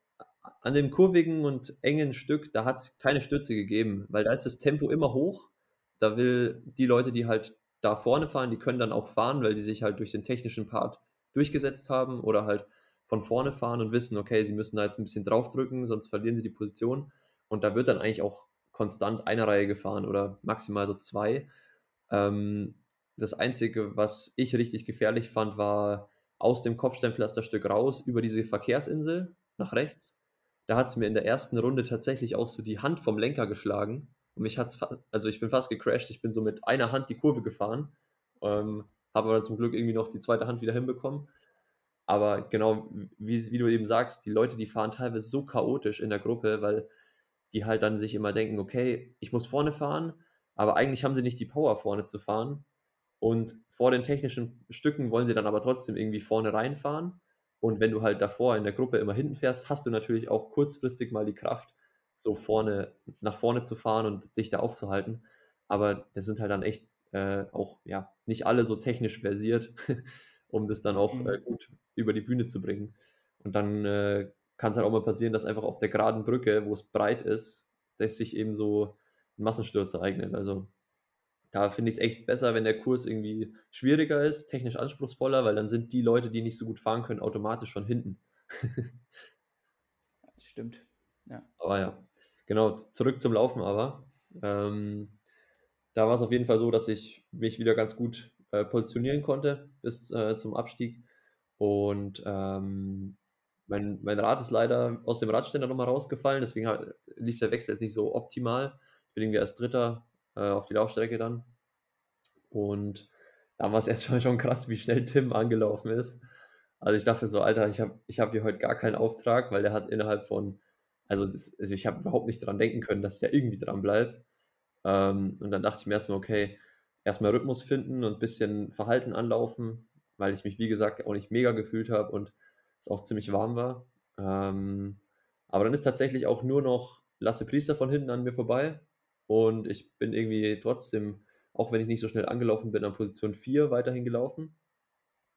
an dem kurvigen und engen Stück, da hat es keine Stütze gegeben, weil da ist das Tempo immer hoch da will die Leute, die halt da vorne fahren, die können dann auch fahren, weil sie sich halt durch den technischen Part durchgesetzt haben oder halt von vorne fahren und wissen, okay, sie müssen da jetzt ein bisschen draufdrücken, sonst verlieren sie die Position. Und da wird dann eigentlich auch konstant eine Reihe gefahren oder maximal so zwei. Ähm, das Einzige, was ich richtig gefährlich fand, war aus dem Kopfsteinpflasterstück raus über diese Verkehrsinsel nach rechts. Da hat es mir in der ersten Runde tatsächlich auch so die Hand vom Lenker geschlagen. Und mich hat's, also ich bin fast gecrashed. Ich bin so mit einer Hand die Kurve gefahren, ähm, habe aber zum Glück irgendwie noch die zweite Hand wieder hinbekommen. Aber genau, wie, wie du eben sagst, die Leute, die fahren teilweise so chaotisch in der Gruppe, weil die halt dann sich immer denken, okay, ich muss vorne fahren, aber eigentlich haben sie nicht die Power vorne zu fahren. Und vor den technischen Stücken wollen sie dann aber trotzdem irgendwie vorne reinfahren. Und wenn du halt davor in der Gruppe immer hinten fährst, hast du natürlich auch kurzfristig mal die Kraft, so vorne, nach vorne zu fahren und sich da aufzuhalten. Aber das sind halt dann echt äh, auch, ja, nicht alle so technisch versiert, um das dann auch mhm. äh, gut über die Bühne zu bringen. Und dann äh, kann es halt auch mal passieren, dass einfach auf der geraden Brücke, wo es breit ist, dass sich eben so ein Massensturz ereignet. Also da finde ich es echt besser, wenn der Kurs irgendwie schwieriger ist, technisch anspruchsvoller, weil dann sind die Leute, die nicht so gut fahren können, automatisch schon hinten.
Stimmt. Ja.
Aber ja, Genau, zurück zum Laufen aber. Ähm, da war es auf jeden Fall so, dass ich mich wieder ganz gut äh, positionieren konnte bis äh, zum Abstieg. Und ähm, mein, mein Rad ist leider aus dem Radständer nochmal rausgefallen, deswegen lief der Wechsel jetzt nicht so optimal. Ich bin irgendwie als Dritter äh, auf die Laufstrecke dann. Und da war es erstmal schon krass, wie schnell Tim angelaufen ist. Also ich dachte so, Alter, ich habe ich hab hier heute gar keinen Auftrag, weil der hat innerhalb von also, das, also ich habe überhaupt nicht daran denken können, dass der irgendwie dran bleibt. Ähm, und dann dachte ich mir erstmal, okay, erstmal Rhythmus finden und ein bisschen Verhalten anlaufen, weil ich mich, wie gesagt, auch nicht mega gefühlt habe und es auch ziemlich warm war. Ähm, aber dann ist tatsächlich auch nur noch Lasse Priester von hinten an mir vorbei und ich bin irgendwie trotzdem, auch wenn ich nicht so schnell angelaufen bin, an Position 4 weiterhin gelaufen.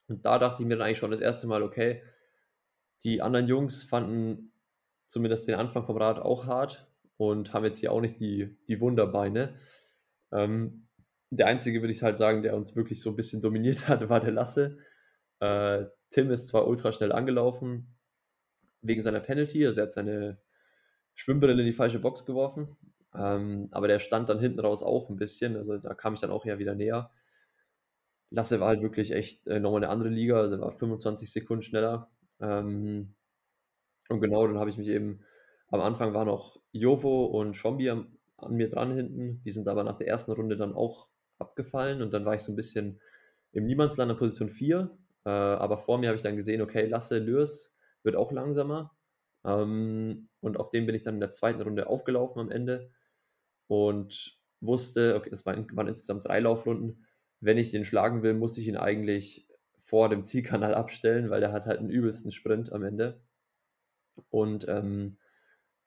Und da dachte ich mir dann eigentlich schon das erste Mal, okay, die anderen Jungs fanden zumindest den Anfang vom Rad auch hart und haben jetzt hier auch nicht die, die Wunderbeine. Ähm, der einzige, würde ich halt sagen, der uns wirklich so ein bisschen dominiert hat, war der Lasse. Äh, Tim ist zwar ultra schnell angelaufen, wegen seiner Penalty, also er hat seine Schwimmbrille in die falsche Box geworfen, ähm, aber der stand dann hinten raus auch ein bisschen, also da kam ich dann auch ja wieder näher. Lasse war halt wirklich echt äh, nochmal eine andere Liga, also er war 25 Sekunden schneller. Ähm, und genau, dann habe ich mich eben, am Anfang war noch Jovo und Schombi an, an mir dran hinten. Die sind aber nach der ersten Runde dann auch abgefallen und dann war ich so ein bisschen im Niemandsland in Position 4. Äh, aber vor mir habe ich dann gesehen, okay, Lasse Lürs wird auch langsamer. Ähm, und auf den bin ich dann in der zweiten Runde aufgelaufen am Ende und wusste, okay, es waren, waren insgesamt drei Laufrunden. Wenn ich den schlagen will, muss ich ihn eigentlich vor dem Zielkanal abstellen, weil der hat halt einen übelsten Sprint am Ende. Und ähm,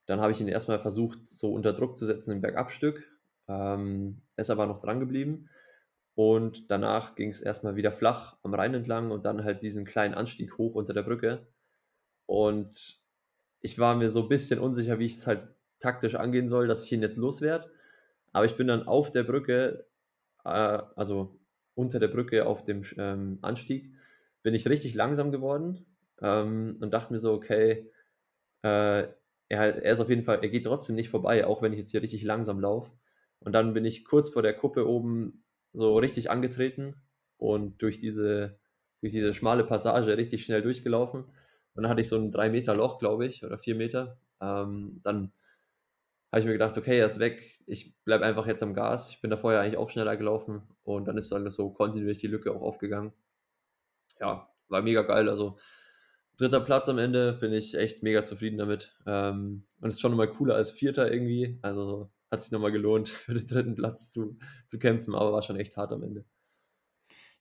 dann habe ich ihn erstmal versucht, so unter Druck zu setzen im Bergabstück. Ähm, ist aber noch dran geblieben. Und danach ging es erstmal wieder flach am Rhein entlang und dann halt diesen kleinen Anstieg hoch unter der Brücke. Und ich war mir so ein bisschen unsicher, wie ich es halt taktisch angehen soll, dass ich ihn jetzt loswerde. Aber ich bin dann auf der Brücke, äh, also unter der Brücke auf dem ähm, Anstieg, bin ich richtig langsam geworden ähm, und dachte mir so, okay, äh, er, er ist auf jeden Fall, er geht trotzdem nicht vorbei, auch wenn ich jetzt hier richtig langsam laufe. Und dann bin ich kurz vor der Kuppe oben so richtig angetreten und durch diese, durch diese schmale Passage richtig schnell durchgelaufen. Und dann hatte ich so ein 3 Meter Loch, glaube ich, oder 4 Meter. Ähm, dann habe ich mir gedacht, okay, er ist weg, ich bleibe einfach jetzt am Gas. Ich bin da vorher eigentlich auch schneller gelaufen und dann ist dann so kontinuierlich die Lücke auch aufgegangen. Ja, war mega geil. Also dritter Platz am Ende, bin ich echt mega zufrieden damit. Ähm, und ist schon nochmal cooler als Vierter irgendwie. Also hat sich nochmal gelohnt, für den dritten Platz zu, zu kämpfen, aber war schon echt hart am Ende.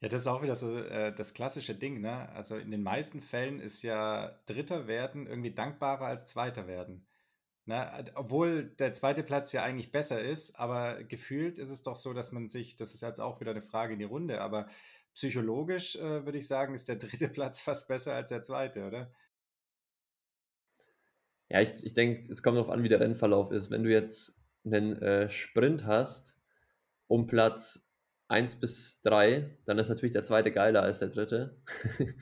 Ja, das ist auch wieder so äh, das klassische Ding, ne? Also in den meisten Fällen ist ja Dritter werden irgendwie dankbarer als Zweiter werden. Ne? Obwohl der zweite Platz ja eigentlich besser ist, aber gefühlt ist es doch so, dass man sich, das ist jetzt auch wieder eine Frage in die Runde, aber psychologisch äh, würde ich sagen, ist der dritte Platz fast besser als der zweite, oder?
Ja, ich, ich denke, es kommt darauf an, wie der Rennverlauf ist. Wenn du jetzt einen äh, Sprint hast um Platz 1 bis 3, dann ist natürlich der zweite geiler als der dritte.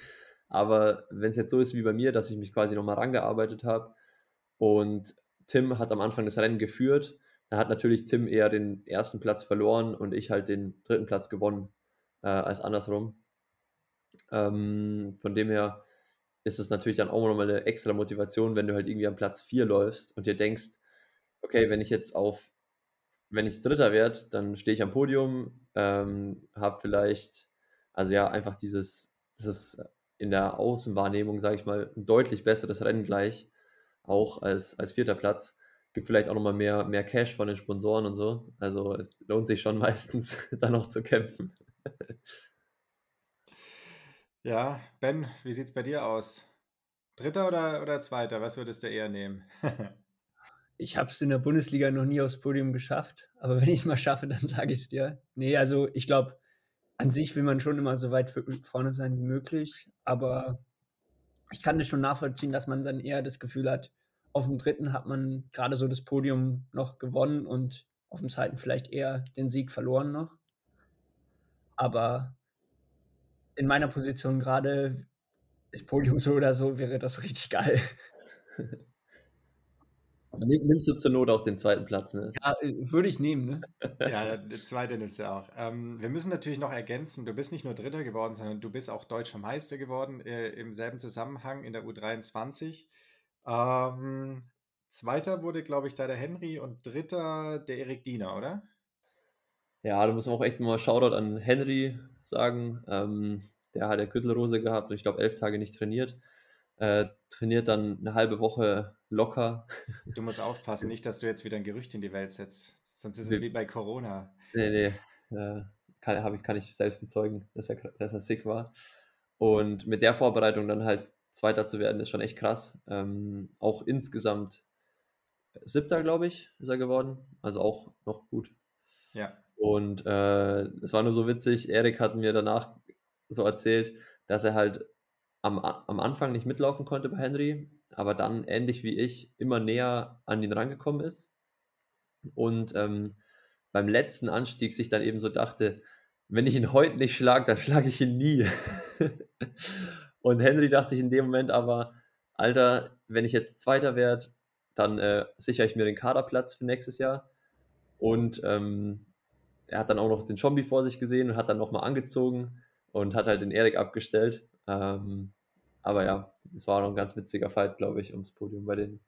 Aber wenn es jetzt so ist wie bei mir, dass ich mich quasi nochmal rangearbeitet habe und Tim hat am Anfang das Rennen geführt, dann hat natürlich Tim eher den ersten Platz verloren und ich halt den dritten Platz gewonnen, äh, als andersrum. Ähm, von dem her ist es natürlich dann auch nochmal eine extra Motivation, wenn du halt irgendwie am Platz 4 läufst und dir denkst, okay, wenn ich jetzt auf, wenn ich Dritter werde, dann stehe ich am Podium, ähm, habe vielleicht, also ja, einfach dieses, dieses in der Außenwahrnehmung, sage ich mal, ein deutlich besseres Rennen gleich, auch als, als vierter Platz. Gibt vielleicht auch nochmal mehr, mehr Cash von den Sponsoren und so. Also lohnt sich schon meistens, da noch zu kämpfen.
Ja, Ben, wie sieht es bei dir aus? Dritter oder, oder Zweiter? Was würdest du eher nehmen?
Ich habe es in der Bundesliga noch nie aufs Podium geschafft, aber wenn ich es mal schaffe, dann sage ich es dir. Nee, also ich glaube, an sich will man schon immer so weit vorne sein wie möglich, aber ich kann das schon nachvollziehen, dass man dann eher das Gefühl hat, auf dem dritten hat man gerade so das Podium noch gewonnen und auf dem zweiten vielleicht eher den Sieg verloren noch. Aber in meiner Position gerade ist Podium so oder so, wäre das richtig geil.
Nimmst du zur Not auch den zweiten Platz, ne?
Ja, äh, würde ich nehmen, ne?
Ja, der zweite nimmst du auch. Ähm, wir müssen natürlich noch ergänzen, du bist nicht nur Dritter geworden, sondern du bist auch Deutscher Meister geworden äh, im selben Zusammenhang in der U23. Ähm, Zweiter wurde, glaube ich, da der Henry und Dritter der Erik Diener, oder?
Ja, da muss man auch echt mal Shoutout an Henry sagen. Ähm, der hat ja Gürtelrose gehabt und ich glaube elf Tage nicht trainiert. Äh, trainiert dann eine halbe Woche locker.
Du musst aufpassen, nicht, dass du jetzt wieder ein Gerücht in die Welt setzt. Sonst ist es wie bei Corona.
Nee, nee. Äh, kann, ich, kann ich selbst bezeugen, dass er, dass er sick war. Und mit der Vorbereitung dann halt Zweiter zu werden, ist schon echt krass. Ähm, auch insgesamt Siebter, glaube ich, ist er geworden. Also auch noch gut.
Ja.
Und äh, es war nur so witzig, Erik hat mir danach so erzählt, dass er halt am, am Anfang nicht mitlaufen konnte bei Henry, aber dann ähnlich wie ich immer näher an ihn rangekommen ist. Und ähm, beim letzten Anstieg sich dann eben so dachte, wenn ich ihn heute nicht schlage, dann schlage ich ihn nie. und Henry dachte sich in dem Moment aber, Alter, wenn ich jetzt Zweiter werde, dann äh, sichere ich mir den Kaderplatz für nächstes Jahr. Und ähm, er hat dann auch noch den Zombie vor sich gesehen und hat dann nochmal angezogen und hat halt den Erik abgestellt. Ähm, aber ja, das war noch ein ganz witziger Fight, glaube ich, ums Podium bei denen.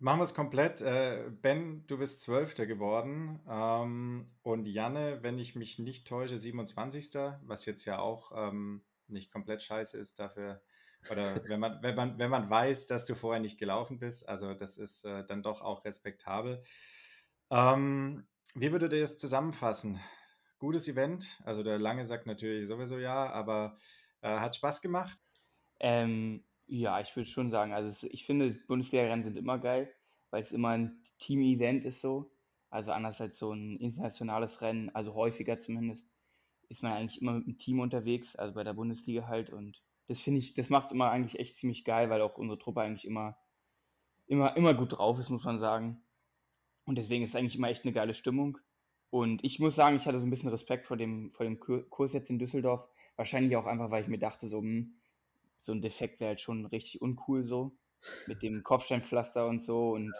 Machen wir es komplett. Äh, ben, du bist Zwölfter geworden. Ähm, und Janne, wenn ich mich nicht täusche, 27. Was jetzt ja auch ähm, nicht komplett scheiße ist dafür. Oder wenn man, wenn, man, wenn man weiß, dass du vorher nicht gelaufen bist. Also das ist äh, dann doch auch respektabel. Ähm, wie würdet ihr das zusammenfassen? Gutes Event. Also der Lange sagt natürlich sowieso ja, aber äh, hat Spaß gemacht?
Ähm, ja, ich würde schon sagen, also ich finde, Bundesliga-Rennen sind immer geil, weil es immer ein Team-Event ist so. Also anders als so ein internationales Rennen, also häufiger zumindest. ist man eigentlich immer mit dem Team unterwegs, also bei der Bundesliga halt. Und das finde ich, das macht es immer eigentlich echt ziemlich geil, weil auch unsere Truppe eigentlich immer, immer, immer gut drauf ist, muss man sagen. Und deswegen ist es eigentlich immer echt eine geile Stimmung. Und ich muss sagen, ich hatte so ein bisschen Respekt vor dem, vor dem Kurs jetzt in Düsseldorf. Wahrscheinlich auch einfach, weil ich mir dachte, so, hm, so ein Defekt wäre halt schon richtig uncool so. Mit dem Kopfsteinpflaster und so. Und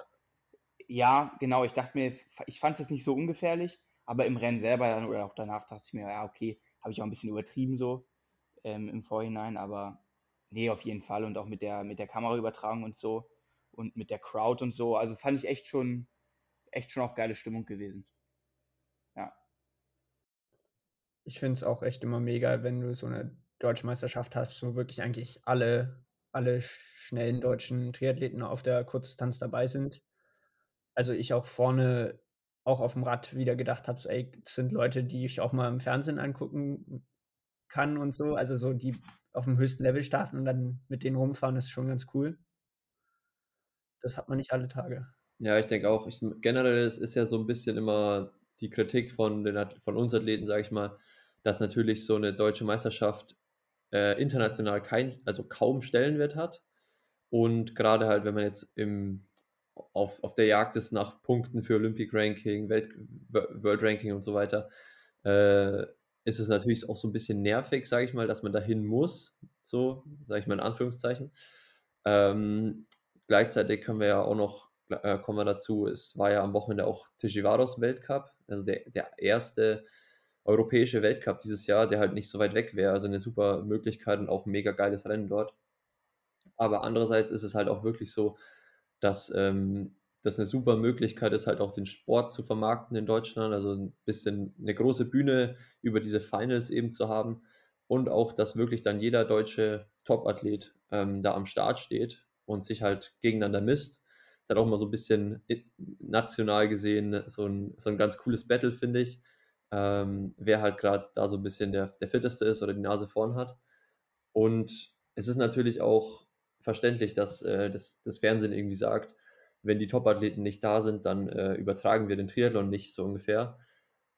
ja, genau, ich dachte mir, ich fand es jetzt nicht so ungefährlich, aber im Rennen selber dann oder auch danach dachte ich mir, ja, okay, habe ich auch ein bisschen übertrieben so ähm, im Vorhinein, aber nee, auf jeden Fall und auch mit der, mit der Kameraübertragung und so und mit der Crowd und so. Also fand ich echt schon, echt schon auch geile Stimmung gewesen. Ja.
Ich finde es auch echt immer mega, wenn du so eine deutsche Meisterschaft hast, wo wirklich eigentlich alle, alle schnellen deutschen Triathleten auf der Kurzdistanz dabei sind. Also ich auch vorne, auch auf dem Rad wieder gedacht habe, so, ey, das sind Leute, die ich auch mal im Fernsehen angucken kann und so. Also so, die auf dem höchsten Level starten und dann mit denen rumfahren, ist schon ganz cool. Das hat man nicht alle Tage.
Ja, ich denke auch, ich, generell ist, ist ja so ein bisschen immer die Kritik von, den, von uns Athleten, sage ich mal, dass natürlich so eine deutsche Meisterschaft äh, international kein, also kaum Stellenwert hat. Und gerade halt, wenn man jetzt im, auf, auf der Jagd ist nach Punkten für Olympic Ranking, Welt, World Ranking und so weiter, äh, ist es natürlich auch so ein bisschen nervig, sage ich mal, dass man dahin muss, so, sage ich mal in Anführungszeichen. Ähm, gleichzeitig können wir ja auch noch, äh, kommen wir dazu, es war ja am Wochenende auch Tijivaros Weltcup, also der, der erste europäische Weltcup dieses Jahr, der halt nicht so weit weg wäre. Also eine super Möglichkeit und auch ein mega geiles Rennen dort. Aber andererseits ist es halt auch wirklich so, dass ähm, das eine super Möglichkeit ist, halt auch den Sport zu vermarkten in Deutschland. Also ein bisschen eine große Bühne über diese Finals eben zu haben. Und auch, dass wirklich dann jeder deutsche Top-Athlet ähm, da am Start steht und sich halt gegeneinander misst. Ist halt auch mal so ein bisschen national gesehen so ein, so ein ganz cooles Battle, finde ich ähm, wer halt gerade da so ein bisschen der, der fitteste ist oder die Nase vorn hat. Und es ist natürlich auch verständlich, dass äh, das, das Fernsehen irgendwie sagt, wenn die Top-Athleten nicht da sind, dann äh, übertragen wir den Triathlon nicht so ungefähr,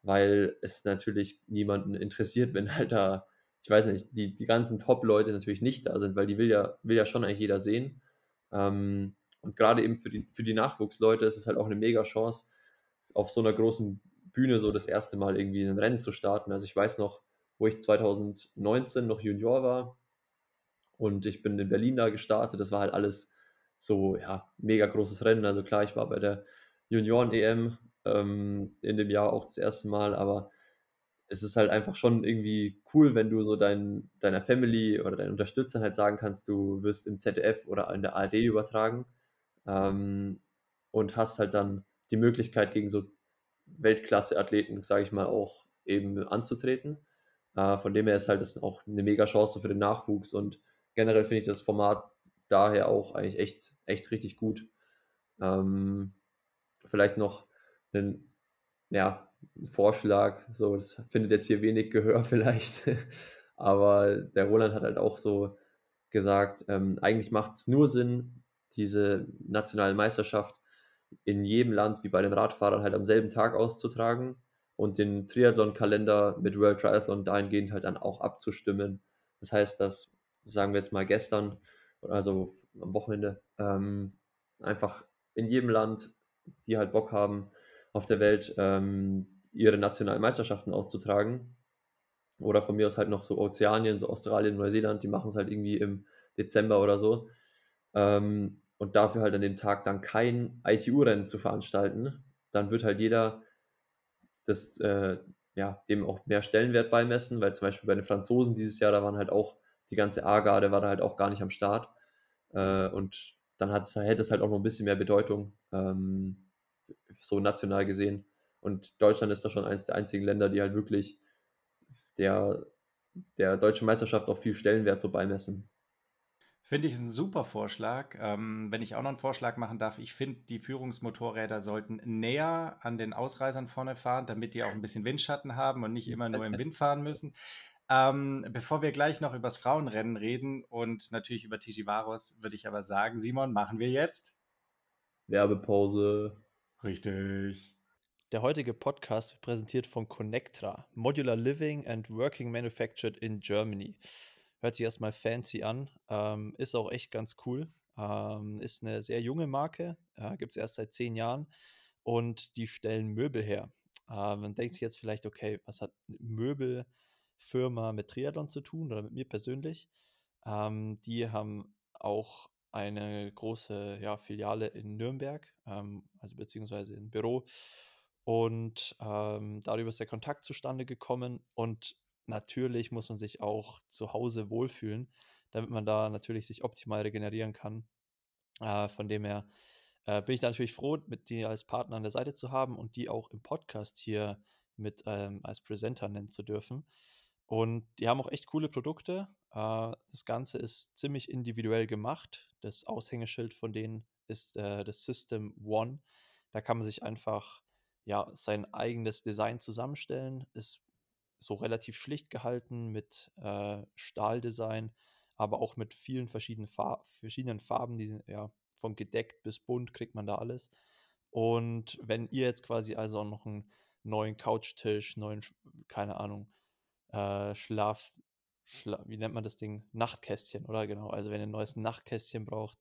weil es natürlich niemanden interessiert, wenn halt da, ich weiß nicht, die, die ganzen Top-Leute natürlich nicht da sind, weil die will ja, will ja schon eigentlich jeder sehen. Ähm, und gerade eben für die, für die Nachwuchsleute ist es halt auch eine mega Chance, auf so einer großen Bühne so das erste Mal irgendwie ein Rennen zu starten. Also ich weiß noch, wo ich 2019 noch Junior war und ich bin in Berlin da gestartet. Das war halt alles so, ja, mega großes Rennen. Also klar, ich war bei der Junioren-EM ähm, in dem Jahr auch das erste Mal, aber es ist halt einfach schon irgendwie cool, wenn du so dein, deiner Family oder deinen Unterstützern halt sagen kannst, du wirst im ZDF oder in der ARD übertragen ähm, und hast halt dann die Möglichkeit gegen so Weltklasse-Athleten, sage ich mal, auch eben anzutreten. Äh, von dem her ist halt das auch eine mega Chance für den Nachwuchs und generell finde ich das Format daher auch eigentlich echt, echt richtig gut. Ähm, vielleicht noch einen ja, Vorschlag, so, das findet jetzt hier wenig Gehör vielleicht, aber der Roland hat halt auch so gesagt, ähm, eigentlich macht es nur Sinn, diese nationale Meisterschaft in jedem Land wie bei den Radfahrern halt am selben Tag auszutragen und den Triathlon-Kalender mit World Triathlon dahingehend halt dann auch abzustimmen. Das heißt, dass, sagen wir jetzt mal gestern, also am Wochenende, ähm, einfach in jedem Land, die halt Bock haben, auf der Welt ähm, ihre nationalen Meisterschaften auszutragen. Oder von mir aus halt noch so Ozeanien, so Australien, Neuseeland, die machen es halt irgendwie im Dezember oder so. Ähm, und dafür halt an dem Tag dann kein ITU-Rennen zu veranstalten, dann wird halt jeder das, äh, ja, dem auch mehr Stellenwert beimessen, weil zum Beispiel bei den Franzosen dieses Jahr, da waren halt auch die ganze A-Garde war da halt auch gar nicht am Start. Äh, und dann hat es, hätte es halt auch noch ein bisschen mehr Bedeutung, ähm, so national gesehen. Und Deutschland ist da schon eines der einzigen Länder, die halt wirklich der, der deutschen Meisterschaft auch viel Stellenwert so beimessen.
Finde ich ein super Vorschlag. Ähm, wenn ich auch noch einen Vorschlag machen darf, ich finde, die Führungsmotorräder sollten näher an den Ausreisern vorne fahren, damit die auch ein bisschen Windschatten haben und nicht immer nur im Wind fahren müssen. Ähm, bevor wir gleich noch über das Frauenrennen reden und natürlich über Tijivaros, würde ich aber sagen, Simon, machen wir jetzt
Werbepause.
Richtig.
Der heutige Podcast wird präsentiert von Connectra, Modular Living and Working Manufactured in Germany. Hört sich erstmal fancy an, ähm, ist auch echt ganz cool. Ähm, ist eine sehr junge Marke, äh, gibt es erst seit zehn Jahren und die stellen Möbel her. Äh, man denkt sich jetzt vielleicht, okay, was hat eine Möbelfirma mit Triathlon zu tun oder mit mir persönlich? Ähm, die haben auch eine große ja, Filiale in Nürnberg, ähm, also beziehungsweise ein Büro. Und ähm, darüber ist der Kontakt zustande gekommen. Und natürlich muss man sich auch zu Hause wohlfühlen, damit man da natürlich sich optimal regenerieren kann. Äh, von dem her äh, bin ich da natürlich froh, mit dir als Partner an der Seite zu haben und die auch im Podcast hier mit ähm, als Presenter nennen zu dürfen. Und die haben auch echt coole Produkte. Äh, das Ganze ist ziemlich individuell gemacht. Das Aushängeschild von denen ist äh, das System One. Da kann man sich einfach ja, sein eigenes Design zusammenstellen. Ist so relativ schlicht gehalten mit äh, Stahldesign, aber auch mit vielen verschiedenen, Far verschiedenen Farben, die ja von gedeckt bis bunt kriegt man da alles. Und wenn ihr jetzt quasi also auch noch einen neuen Couchtisch, neuen, keine Ahnung, äh, Schlaf, Schla wie nennt man das Ding? Nachtkästchen, oder? Genau. Also wenn ihr ein neues Nachtkästchen braucht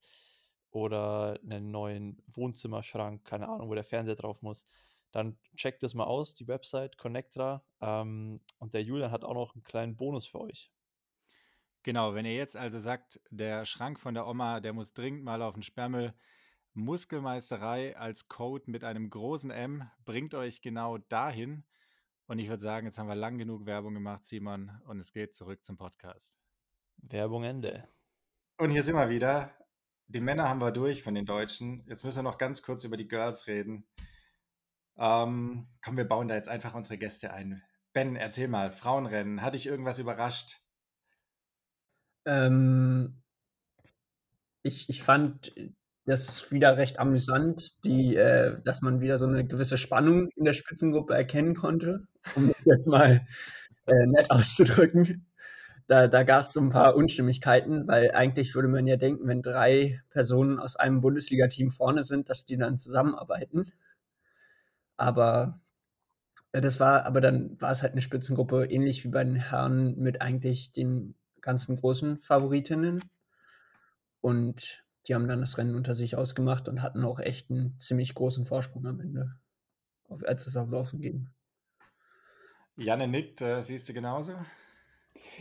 oder einen neuen Wohnzimmerschrank, keine Ahnung, wo der Fernseher drauf muss, dann checkt das mal aus, die Website Connectra. Ähm, und der Julian hat auch noch einen kleinen Bonus für euch.
Genau, wenn ihr jetzt also sagt, der Schrank von der Oma, der muss dringend mal auf den Sperrmüll, Muskelmeisterei als Code mit einem großen M bringt euch genau dahin. Und ich würde sagen, jetzt haben wir lang genug Werbung gemacht, Simon, und es geht zurück zum Podcast.
Werbung Ende.
Und hier sind wir wieder. Die Männer haben wir durch von den Deutschen. Jetzt müssen wir noch ganz kurz über die Girls reden. Ähm, komm, wir bauen da jetzt einfach unsere Gäste ein. Ben, erzähl mal, Frauenrennen, hat dich irgendwas überrascht?
Ähm, ich, ich fand das wieder recht amüsant, die, äh, dass man wieder so eine gewisse Spannung in der Spitzengruppe erkennen konnte, um das jetzt mal äh, nett auszudrücken. Da, da gab es so ein paar Unstimmigkeiten, weil eigentlich würde man ja denken, wenn drei Personen aus einem Bundesliga-Team vorne sind, dass die dann zusammenarbeiten. Aber äh, das war, aber dann war es halt eine Spitzengruppe, ähnlich wie bei den Herren mit eigentlich den ganzen großen Favoritinnen. Und die haben dann das Rennen unter sich ausgemacht und hatten auch echt einen ziemlich großen Vorsprung am Ende, als es auf Laufen ging.
Janne nickt, äh, siehst du genauso?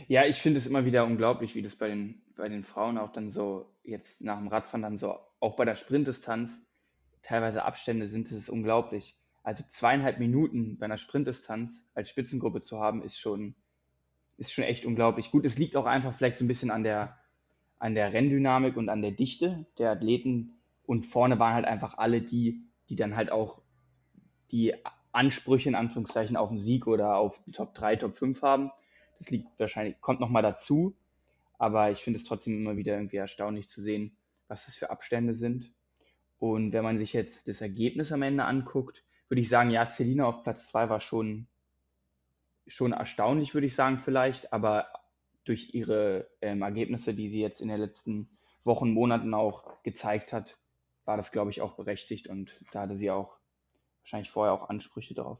Ja, ich finde es immer wieder unglaublich, wie das bei den, bei den Frauen auch dann so jetzt nach dem Radfahren dann so, auch bei der Sprintdistanz, teilweise Abstände sind, das ist unglaublich. Also zweieinhalb Minuten bei einer Sprintdistanz als Spitzengruppe zu haben, ist schon, ist schon echt unglaublich. Gut, es liegt auch einfach vielleicht so ein bisschen an der, an der Renndynamik und an der Dichte der Athleten. Und vorne waren halt einfach alle die, die dann halt auch die Ansprüche in Anführungszeichen auf den Sieg oder auf Top 3, Top 5 haben. Das liegt wahrscheinlich, kommt nochmal dazu. Aber ich finde es trotzdem immer wieder irgendwie erstaunlich zu sehen, was das für Abstände sind. Und wenn man sich jetzt das Ergebnis am Ende anguckt, würde ich sagen, ja, Selina auf Platz 2 war schon, schon erstaunlich, würde ich sagen, vielleicht, aber durch ihre ähm, Ergebnisse, die sie jetzt in den letzten Wochen, Monaten auch gezeigt hat, war das, glaube ich, auch berechtigt und da hatte sie auch wahrscheinlich vorher auch Ansprüche drauf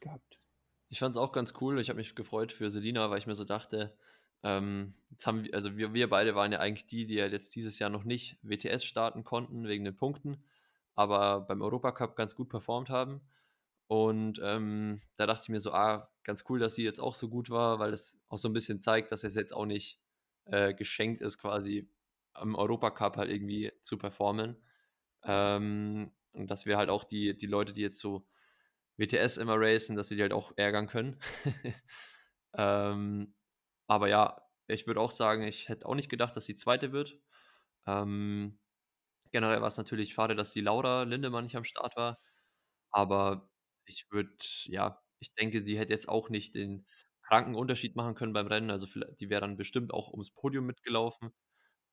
gehabt.
Ich fand es auch ganz cool. Ich habe mich gefreut für Selina, weil ich mir so dachte, ähm, jetzt haben wir, also wir, wir beide waren ja eigentlich die, die ja jetzt dieses Jahr noch nicht WTS starten konnten wegen den Punkten aber beim Europacup ganz gut performt haben. Und ähm, da dachte ich mir so, ah, ganz cool, dass sie jetzt auch so gut war, weil es auch so ein bisschen zeigt, dass es jetzt auch nicht äh, geschenkt ist, quasi am Europacup halt irgendwie zu performen. Ähm, und dass wir halt auch die, die Leute, die jetzt so WTS immer racen, dass wir die halt auch ärgern können. ähm, aber ja, ich würde auch sagen, ich hätte auch nicht gedacht, dass sie zweite wird. Ähm, Generell war es natürlich schade, dass die Laura Lindemann nicht am Start war. Aber ich würde, ja, ich denke, sie hätte jetzt auch nicht den kranken Unterschied machen können beim Rennen. Also die wäre dann bestimmt auch ums Podium mitgelaufen.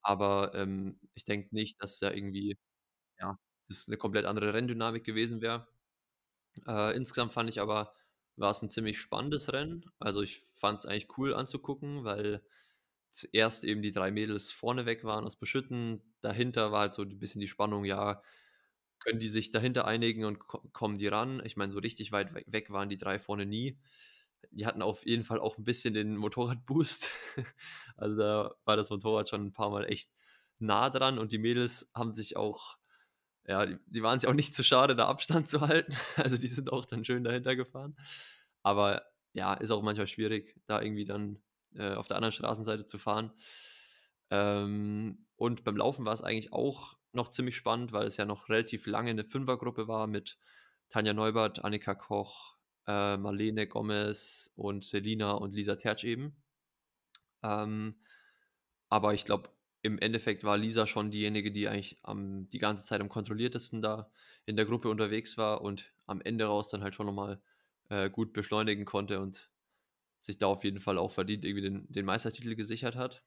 Aber ähm, ich denke nicht, dass da irgendwie, ja, das eine komplett andere Renndynamik gewesen wäre. Äh, insgesamt fand ich aber, war es ein ziemlich spannendes Rennen. Also ich fand es eigentlich cool anzugucken, weil zuerst eben die drei Mädels vorne weg waren aus Beschütten. Dahinter war halt so ein bisschen die Spannung, ja, können die sich dahinter einigen und ko kommen die ran. Ich meine, so richtig weit weg waren die drei vorne nie. Die hatten auf jeden Fall auch ein bisschen den Motorradboost. Also da war das Motorrad schon ein paar Mal echt nah dran und die Mädels haben sich auch, ja, die, die waren sich auch nicht zu schade, da Abstand zu halten. Also die sind auch dann schön dahinter gefahren. Aber ja, ist auch manchmal schwierig, da irgendwie dann äh, auf der anderen Straßenseite zu fahren. Ähm, und beim Laufen war es eigentlich auch noch ziemlich spannend, weil es ja noch relativ lange eine Fünfergruppe war mit Tanja Neubert, Annika Koch, äh, Marlene Gomez und Selina und Lisa Tertsch eben. Ähm, aber ich glaube, im Endeffekt war Lisa schon diejenige, die eigentlich am, die ganze Zeit am kontrolliertesten da in der Gruppe unterwegs war und am Ende raus dann halt schon nochmal äh, gut beschleunigen konnte und sich da auf jeden Fall auch verdient irgendwie den, den Meistertitel gesichert hat.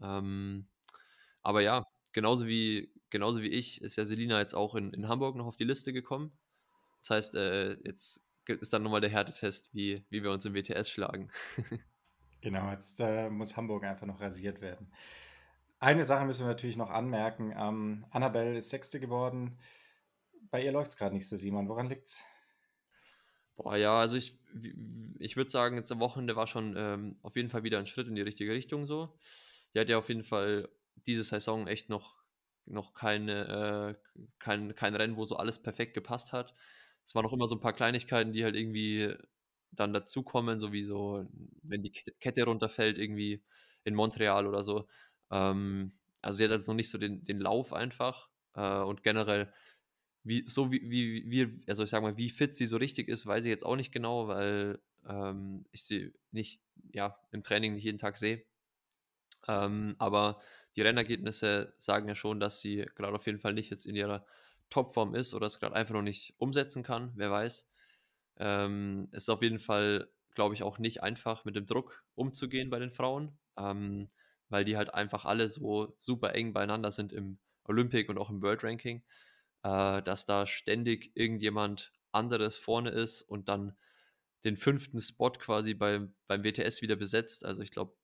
Ähm, aber ja, genauso wie, genauso wie ich ist ja Selina jetzt auch in, in Hamburg noch auf die Liste gekommen. Das heißt, äh, jetzt ist dann nochmal der Härtetest, wie, wie wir uns im WTS schlagen.
genau, jetzt äh, muss Hamburg einfach noch rasiert werden. Eine Sache müssen wir natürlich noch anmerken. Ähm, Annabelle ist Sechste geworden. Bei ihr läuft es gerade nicht so, Simon. Woran liegt's?
Boah, ja, also ich, ich würde sagen, jetzt am Wochenende war schon ähm, auf jeden Fall wieder ein Schritt in die richtige Richtung so. Die hat ja auf jeden Fall diese Saison echt noch, noch keine, äh, kein, kein Rennen, wo so alles perfekt gepasst hat. Es waren noch immer so ein paar Kleinigkeiten, die halt irgendwie dann dazukommen, so wie so, wenn die Kette runterfällt, irgendwie in Montreal oder so. Ähm, also sie hat jetzt noch nicht so den, den Lauf einfach äh, und generell, wie, so wie, wie, wie, also ich sag mal, wie fit sie so richtig ist, weiß ich jetzt auch nicht genau, weil ähm, ich sie nicht, ja, im Training nicht jeden Tag sehe. Ähm, aber die Rennergebnisse sagen ja schon, dass sie gerade auf jeden Fall nicht jetzt in ihrer Topform ist oder es gerade einfach noch nicht umsetzen kann, wer weiß. Ähm, ist auf jeden Fall, glaube ich, auch nicht einfach mit dem Druck umzugehen bei den Frauen, ähm, weil die halt einfach alle so super eng beieinander sind im Olympic und auch im World Ranking, äh, dass da ständig irgendjemand anderes vorne ist und dann den fünften Spot quasi beim, beim WTS wieder besetzt. Also ich glaube,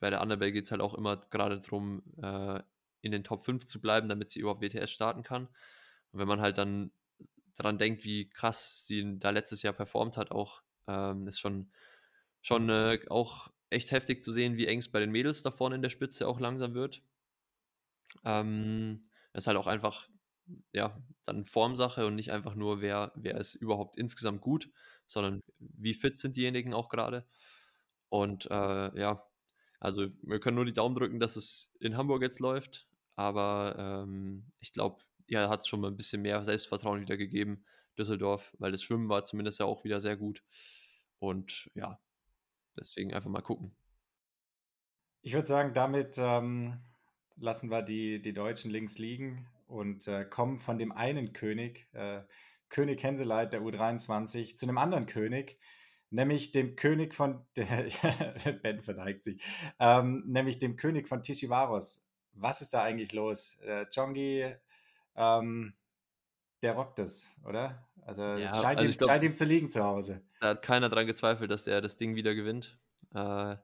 bei der Annabelle geht es halt auch immer gerade darum, äh, in den Top 5 zu bleiben, damit sie überhaupt WTS starten kann. Und wenn man halt dann daran denkt, wie krass sie da letztes Jahr performt hat, auch ähm, ist schon, schon äh, auch echt heftig zu sehen, wie eng es bei den Mädels da vorne in der Spitze auch langsam wird. Ähm, ist halt auch einfach, ja, dann Formsache und nicht einfach nur, wer, wer ist überhaupt insgesamt gut, sondern wie fit sind diejenigen auch gerade. Und äh, ja, also wir können nur die Daumen drücken, dass es in Hamburg jetzt läuft, aber ähm, ich glaube, ja, hat es schon mal ein bisschen mehr Selbstvertrauen wieder gegeben, Düsseldorf, weil das Schwimmen war zumindest ja auch wieder sehr gut. Und ja, deswegen einfach mal gucken.
Ich würde sagen, damit ähm, lassen wir die, die Deutschen links liegen und äh, kommen von dem einen König, äh, König Henseleit der U23, zu einem anderen König, nämlich dem König von, Ben verneigt sich, ähm, nämlich dem König von Tishivaros. Was ist da eigentlich los? Äh, Chongi ähm, der rockt es, oder? Also ja, es scheint, also ihm, glaub, scheint, ihm, zu liegen zu Hause.
Da hat keiner dran gezweifelt, dass der das Ding wieder gewinnt. Äh,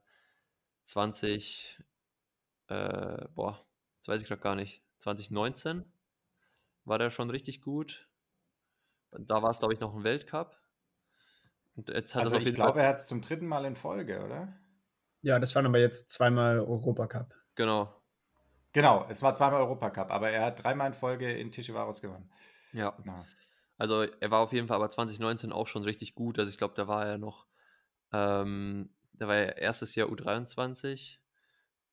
20, äh, boah, das weiß ich gerade gar nicht. 2019 war der schon richtig gut. Da war es, glaube ich, noch ein Weltcup.
Also ich glaube, Fall er hat es zum dritten Mal in Folge, oder?
Ja, das waren aber jetzt zweimal Europacup.
Genau,
Genau, es war zweimal Europacup, aber er hat dreimal in Folge in Tishivaros gewonnen.
Ja. Genau. Also er war auf jeden Fall aber 2019 auch schon richtig gut. Also ich glaube, da war er noch, ähm, da war er erstes Jahr U23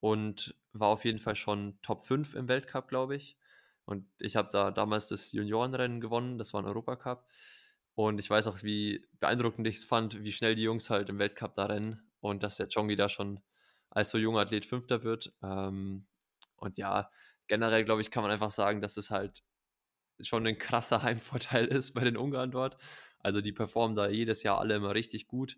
und war auf jeden Fall schon Top 5 im Weltcup, glaube ich. Und ich habe da damals das Juniorenrennen gewonnen, das war ein Europacup. Und ich weiß auch, wie beeindruckend ich es fand, wie schnell die Jungs halt im Weltcup da rennen und dass der Chongi da schon als so junger Athlet Fünfter wird. Ähm, und ja, generell glaube ich, kann man einfach sagen, dass es halt schon ein krasser Heimvorteil ist bei den Ungarn dort. Also die performen da jedes Jahr alle immer richtig gut.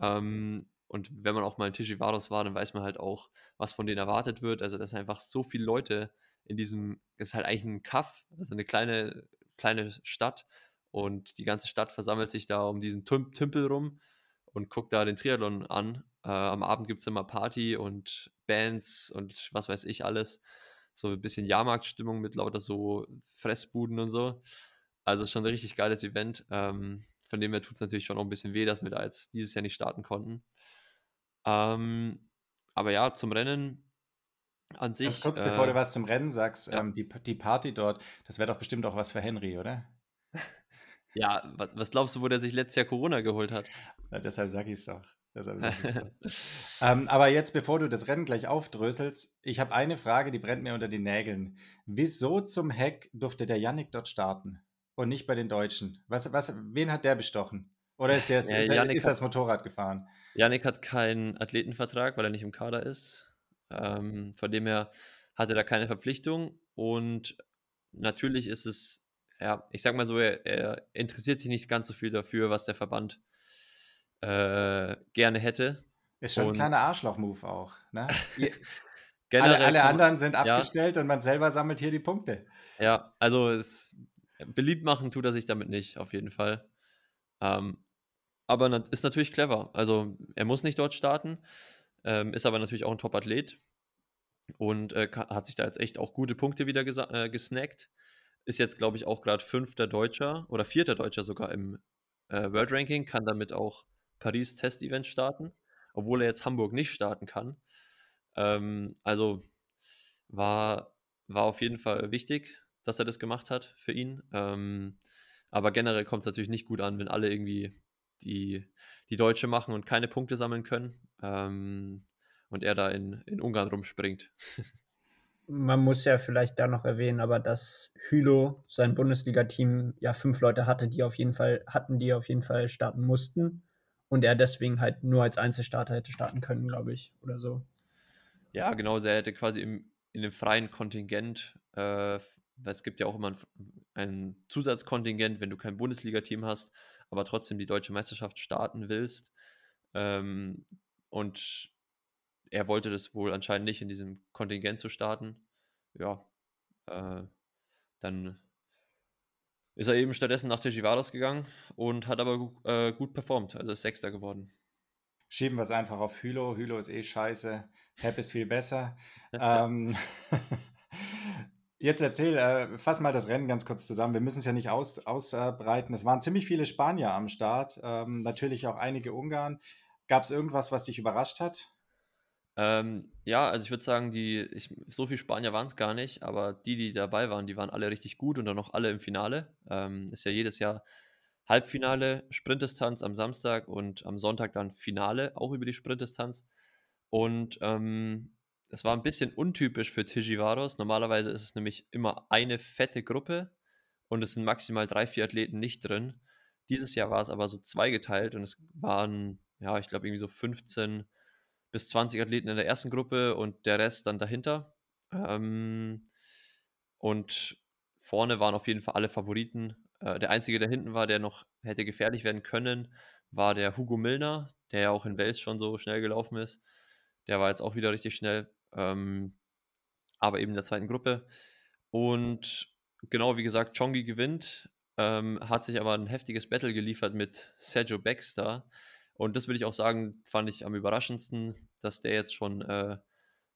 Ähm, und wenn man auch mal in Tishivaros war, dann weiß man halt auch, was von denen erwartet wird. Also dass einfach so viele Leute in diesem, es ist halt eigentlich ein Kaff, also eine kleine, kleine Stadt. Und die ganze Stadt versammelt sich da um diesen Tümpel rum und guckt da den Triathlon an. Äh, am Abend gibt es immer Party und Bands und was weiß ich alles. So ein bisschen Jahrmarktstimmung mit lauter so Fressbuden und so. Also schon ein richtig geiles Event. Ähm, von dem her tut es natürlich schon auch ein bisschen weh, dass wir da jetzt dieses Jahr nicht starten konnten. Ähm, aber ja, zum Rennen an sich.
Ganz kurz, äh, bevor du was zum Rennen sagst, ja. ähm, die, die Party dort, das wäre doch bestimmt auch was für Henry, oder?
Ja, was, was, glaubst du, wo der sich letztes Jahr Corona geholt hat?
Ja, deshalb sag ich es doch. ähm, aber jetzt, bevor du das Rennen gleich aufdröselst, ich habe eine Frage, die brennt mir unter den Nägeln. Wieso zum Heck durfte der Yannick dort starten und nicht bei den Deutschen? Was, was, wen hat der bestochen? Oder ist, der, ja, ist, ist das Motorrad gefahren?
Yannick hat keinen Athletenvertrag, weil er nicht im Kader ist. Ähm, von dem her hat er da keine Verpflichtung und natürlich ist es, ja, ich sag mal so, er, er interessiert sich nicht ganz so viel dafür, was der Verband äh, gerne hätte.
Ist schon und, ein kleiner Arschloch-Move auch. Ne? alle, alle anderen sind abgestellt ja. und man selber sammelt hier die Punkte.
Ja, also es, beliebt machen tut er sich damit nicht, auf jeden Fall. Ähm, aber ist natürlich clever. Also er muss nicht dort starten, ähm, ist aber natürlich auch ein Top-Athlet und äh, hat sich da jetzt echt auch gute Punkte wieder äh, gesnackt. Ist jetzt, glaube ich, auch gerade fünfter Deutscher oder vierter Deutscher sogar im äh, World Ranking, kann damit auch Paris Test-Event starten, obwohl er jetzt Hamburg nicht starten kann. Ähm, also war, war auf jeden Fall wichtig, dass er das gemacht hat für ihn. Ähm, aber generell kommt es natürlich nicht gut an, wenn alle irgendwie die, die Deutsche machen und keine Punkte sammeln können. Ähm, und er da in, in Ungarn rumspringt.
Man muss ja vielleicht da noch erwähnen, aber dass Hülo sein Bundesliga-Team ja fünf Leute hatte, die auf jeden Fall hatten, die auf jeden Fall starten mussten und er deswegen halt nur als Einzelstarter hätte starten können, glaube ich, oder so.
Ja, genau, er hätte quasi im, in dem freien Kontingent, äh, es gibt ja auch immer ein, ein Zusatzkontingent, wenn du kein Bundesliga-Team hast, aber trotzdem die deutsche Meisterschaft starten willst. Ähm, und er wollte das wohl anscheinend nicht in diesem Kontingent zu starten. Ja, äh, dann ist er eben stattdessen nach Tejivaros gegangen und hat aber äh, gut performt, also ist Sechster geworden.
Schieben wir es einfach auf Hülo. Hülo ist eh scheiße. Pep ist viel besser. ähm, jetzt erzähl, äh, fass mal das Rennen ganz kurz zusammen. Wir müssen es ja nicht aus, ausbreiten. Es waren ziemlich viele Spanier am Start, ähm, natürlich auch einige Ungarn. Gab es irgendwas, was dich überrascht hat?
Ähm, ja, also ich würde sagen, die, ich, so viele Spanier waren es gar nicht, aber die, die dabei waren, die waren alle richtig gut und dann noch alle im Finale. Ähm, ist ja jedes Jahr Halbfinale, Sprintdistanz am Samstag und am Sonntag dann Finale, auch über die Sprintdistanz. Und ähm, es war ein bisschen untypisch für Tijivaros. Normalerweise ist es nämlich immer eine fette Gruppe und es sind maximal drei, vier Athleten nicht drin. Dieses Jahr war es aber so zweigeteilt und es waren, ja, ich glaube, irgendwie so 15 bis 20 Athleten in der ersten Gruppe und der Rest dann dahinter. Ähm, und vorne waren auf jeden Fall alle Favoriten. Äh, der einzige, der hinten war, der noch hätte gefährlich werden können, war der Hugo Milner, der ja auch in Wales schon so schnell gelaufen ist. Der war jetzt auch wieder richtig schnell, ähm, aber eben in der zweiten Gruppe. Und genau wie gesagt, Chongi gewinnt, ähm, hat sich aber ein heftiges Battle geliefert mit Sergio Baxter, und das würde ich auch sagen, fand ich am überraschendsten, dass der jetzt schon äh,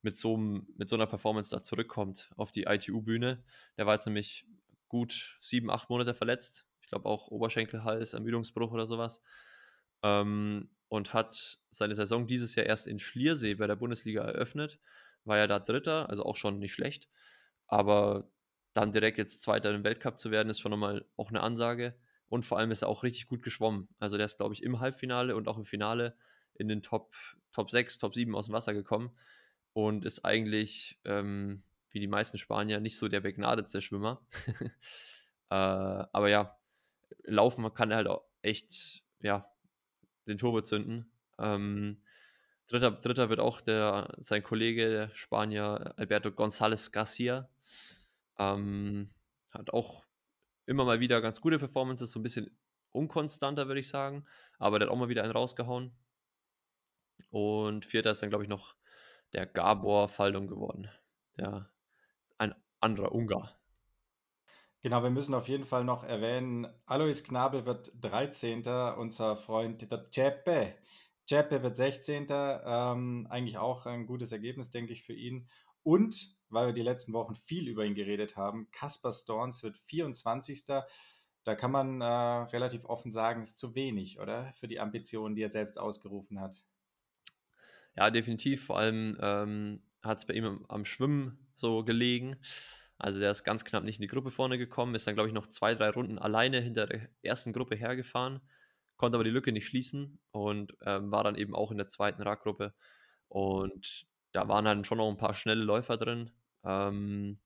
mit, so, mit so einer Performance da zurückkommt auf die ITU-Bühne. Der war jetzt nämlich gut sieben, acht Monate verletzt. Ich glaube auch Oberschenkelhals, Ermüdungsbruch oder sowas. Ähm, und hat seine Saison dieses Jahr erst in Schliersee bei der Bundesliga eröffnet. War ja da Dritter, also auch schon nicht schlecht. Aber dann direkt jetzt Zweiter im Weltcup zu werden, ist schon nochmal auch eine Ansage. Und vor allem ist er auch richtig gut geschwommen. Also der ist, glaube ich, im Halbfinale und auch im Finale in den Top, Top 6, Top 7 aus dem Wasser gekommen und ist eigentlich, ähm, wie die meisten Spanier, nicht so der begnadetste Schwimmer. äh, aber ja, laufen kann er halt auch echt, ja, den Turbo zünden. Ähm, dritter, dritter wird auch der, sein Kollege, der Spanier Alberto González Garcia. Ähm, hat auch immer mal wieder ganz gute Performances, so ein bisschen unkonstanter, würde ich sagen. Aber der hat auch mal wieder einen rausgehauen. Und vierter ist dann, glaube ich, noch der Gabor Faldung geworden. Der, ein anderer Ungar.
Genau, wir müssen auf jeden Fall noch erwähnen, Alois Knabel wird 13. Unser Freund der Ceppe. Ceppe wird 16. Ähm, eigentlich auch ein gutes Ergebnis, denke ich, für ihn. Und, weil wir die letzten Wochen viel über ihn geredet haben, Kaspar Storns wird 24. da kann man äh, relativ offen sagen, ist zu wenig, oder? Für die Ambitionen, die er selbst ausgerufen hat.
Ja, definitiv. Vor allem ähm, hat es bei ihm am, am Schwimmen so gelegen. Also der ist ganz knapp nicht in die Gruppe vorne gekommen, ist dann, glaube ich, noch zwei, drei Runden alleine hinter der ersten Gruppe hergefahren, konnte aber die Lücke nicht schließen und ähm, war dann eben auch in der zweiten Radgruppe. Und da waren halt schon noch ein paar schnelle Läufer drin. Ähm,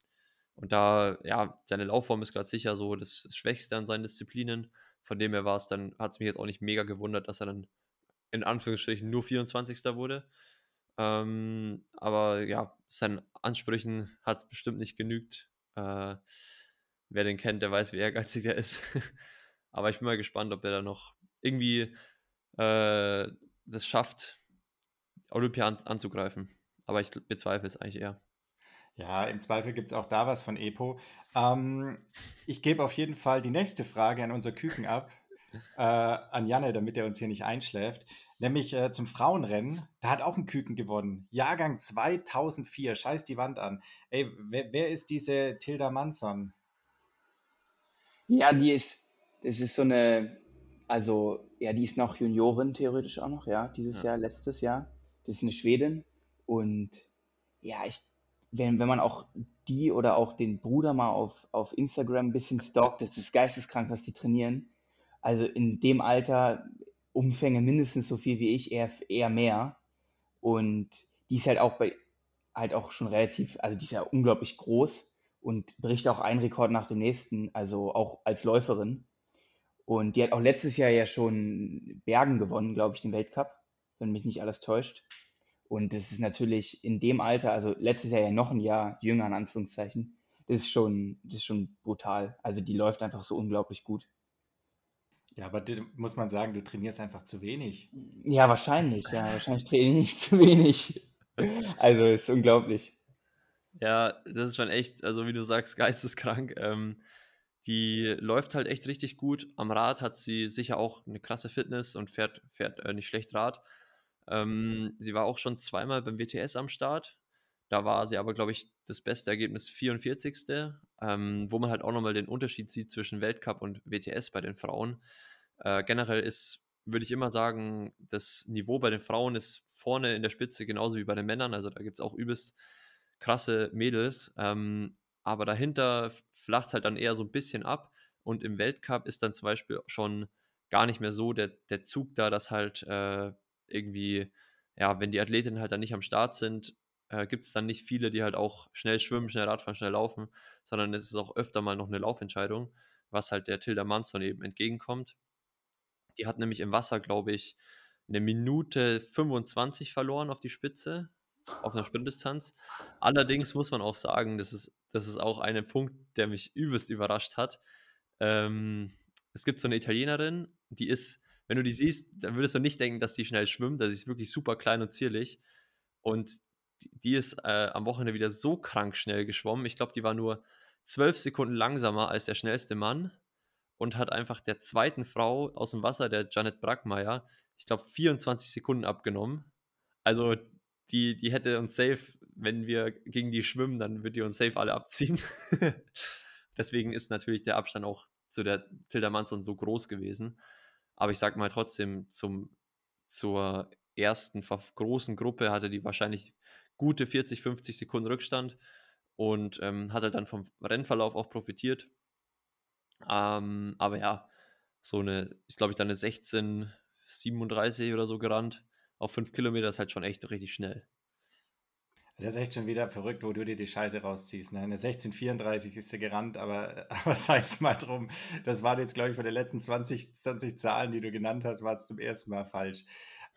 und da, ja, seine Laufform ist gerade sicher so das, Schwächste an seinen Disziplinen. Von dem her war es dann, hat es mich jetzt auch nicht mega gewundert, dass er dann in Anführungsstrichen nur 24. wurde. Ähm, aber ja, seinen Ansprüchen hat es bestimmt nicht genügt. Äh, wer den kennt, der weiß, wie ehrgeizig er ist. aber ich bin mal gespannt, ob er da noch irgendwie äh, das schafft, Olympia an, anzugreifen. Aber ich bezweifle es eigentlich eher.
Ja, im Zweifel gibt es auch da was von Epo. Ähm, ich gebe auf jeden Fall die nächste Frage an unser Küken ab, äh, an Janne, damit er uns hier nicht einschläft. Nämlich äh, zum Frauenrennen. Da hat auch ein Küken gewonnen. Jahrgang 2004. Scheiß die Wand an. Ey, wer, wer ist diese Tilda Manson?
Ja, die ist, das ist so eine, also, ja, die ist noch Juniorin theoretisch auch noch, ja, dieses ja. Jahr, letztes Jahr. Das ist eine Schwedin. Und ja, ich wenn, wenn man auch die oder auch den Bruder mal auf, auf Instagram ein bisschen stalkt, das ist geisteskrank, was die trainieren. Also in dem Alter Umfänge mindestens so viel wie ich, eher, eher mehr. Und die ist halt auch bei, halt auch schon relativ, also die ist ja unglaublich groß und bricht auch einen Rekord nach dem nächsten, also auch als Läuferin. Und die hat auch letztes Jahr ja schon Bergen gewonnen, glaube ich, den Weltcup, wenn mich nicht alles täuscht. Und das ist natürlich in dem Alter, also letztes Jahr ja noch ein Jahr jünger in Anführungszeichen, das ist schon, das ist schon brutal. Also die läuft einfach so unglaublich gut.
Ja, aber muss man sagen, du trainierst einfach zu wenig.
Ja, wahrscheinlich. Ja, wahrscheinlich trainiere ich zu wenig. Also ist unglaublich.
Ja, das ist schon echt, also wie du sagst, geisteskrank. Ähm, die läuft halt echt richtig gut. Am Rad hat sie sicher auch eine krasse Fitness und fährt, fährt äh, nicht schlecht Rad. Ähm, sie war auch schon zweimal beim WTS am Start. Da war sie aber, glaube ich, das beste Ergebnis 44. Ähm, wo man halt auch nochmal den Unterschied sieht zwischen Weltcup und WTS bei den Frauen. Äh, generell ist, würde ich immer sagen, das Niveau bei den Frauen ist vorne in der Spitze genauso wie bei den Männern. Also da gibt es auch übelst krasse Mädels. Ähm, aber dahinter flacht es halt dann eher so ein bisschen ab. Und im Weltcup ist dann zum Beispiel schon gar nicht mehr so der, der Zug da, dass halt äh, irgendwie, ja, wenn die Athletinnen halt dann nicht am Start sind, äh, gibt es dann nicht viele, die halt auch schnell schwimmen, schnell Radfahren, schnell laufen, sondern es ist auch öfter mal noch eine Laufentscheidung, was halt der Tilda Manson eben entgegenkommt. Die hat nämlich im Wasser, glaube ich, eine Minute 25 verloren auf die Spitze, auf einer Sprintdistanz. Allerdings muss man auch sagen, das ist, das ist auch ein Punkt, der mich übelst überrascht hat. Ähm, es gibt so eine Italienerin, die ist wenn du die siehst, dann würdest du nicht denken, dass die schnell schwimmt. Das ist wirklich super klein und zierlich. Und die ist äh, am Wochenende wieder so krank schnell geschwommen. Ich glaube, die war nur zwölf Sekunden langsamer als der schnellste Mann und hat einfach der zweiten Frau aus dem Wasser, der Janet Brackmeier, ich glaube, 24 Sekunden abgenommen. Also die, die hätte uns safe, wenn wir gegen die schwimmen, dann wird die uns safe alle abziehen. Deswegen ist natürlich der Abstand auch zu der Tilda Manson so groß gewesen. Aber ich sag mal trotzdem, zum, zur ersten großen Gruppe hatte die wahrscheinlich gute 40, 50 Sekunden Rückstand und ähm, hat halt dann vom Rennverlauf auch profitiert. Ähm, aber ja, so eine, ist glaube ich dann eine 16, 37 oder so gerannt. Auf 5 Kilometer ist halt schon echt richtig schnell.
Das ist echt schon wieder verrückt, wo du dir die Scheiße rausziehst. Ne? Eine 1634 ist sie gerannt, aber, aber sei es mal drum. Das waren jetzt, glaube ich, von den letzten 20, 20 Zahlen, die du genannt hast, war es zum ersten Mal falsch.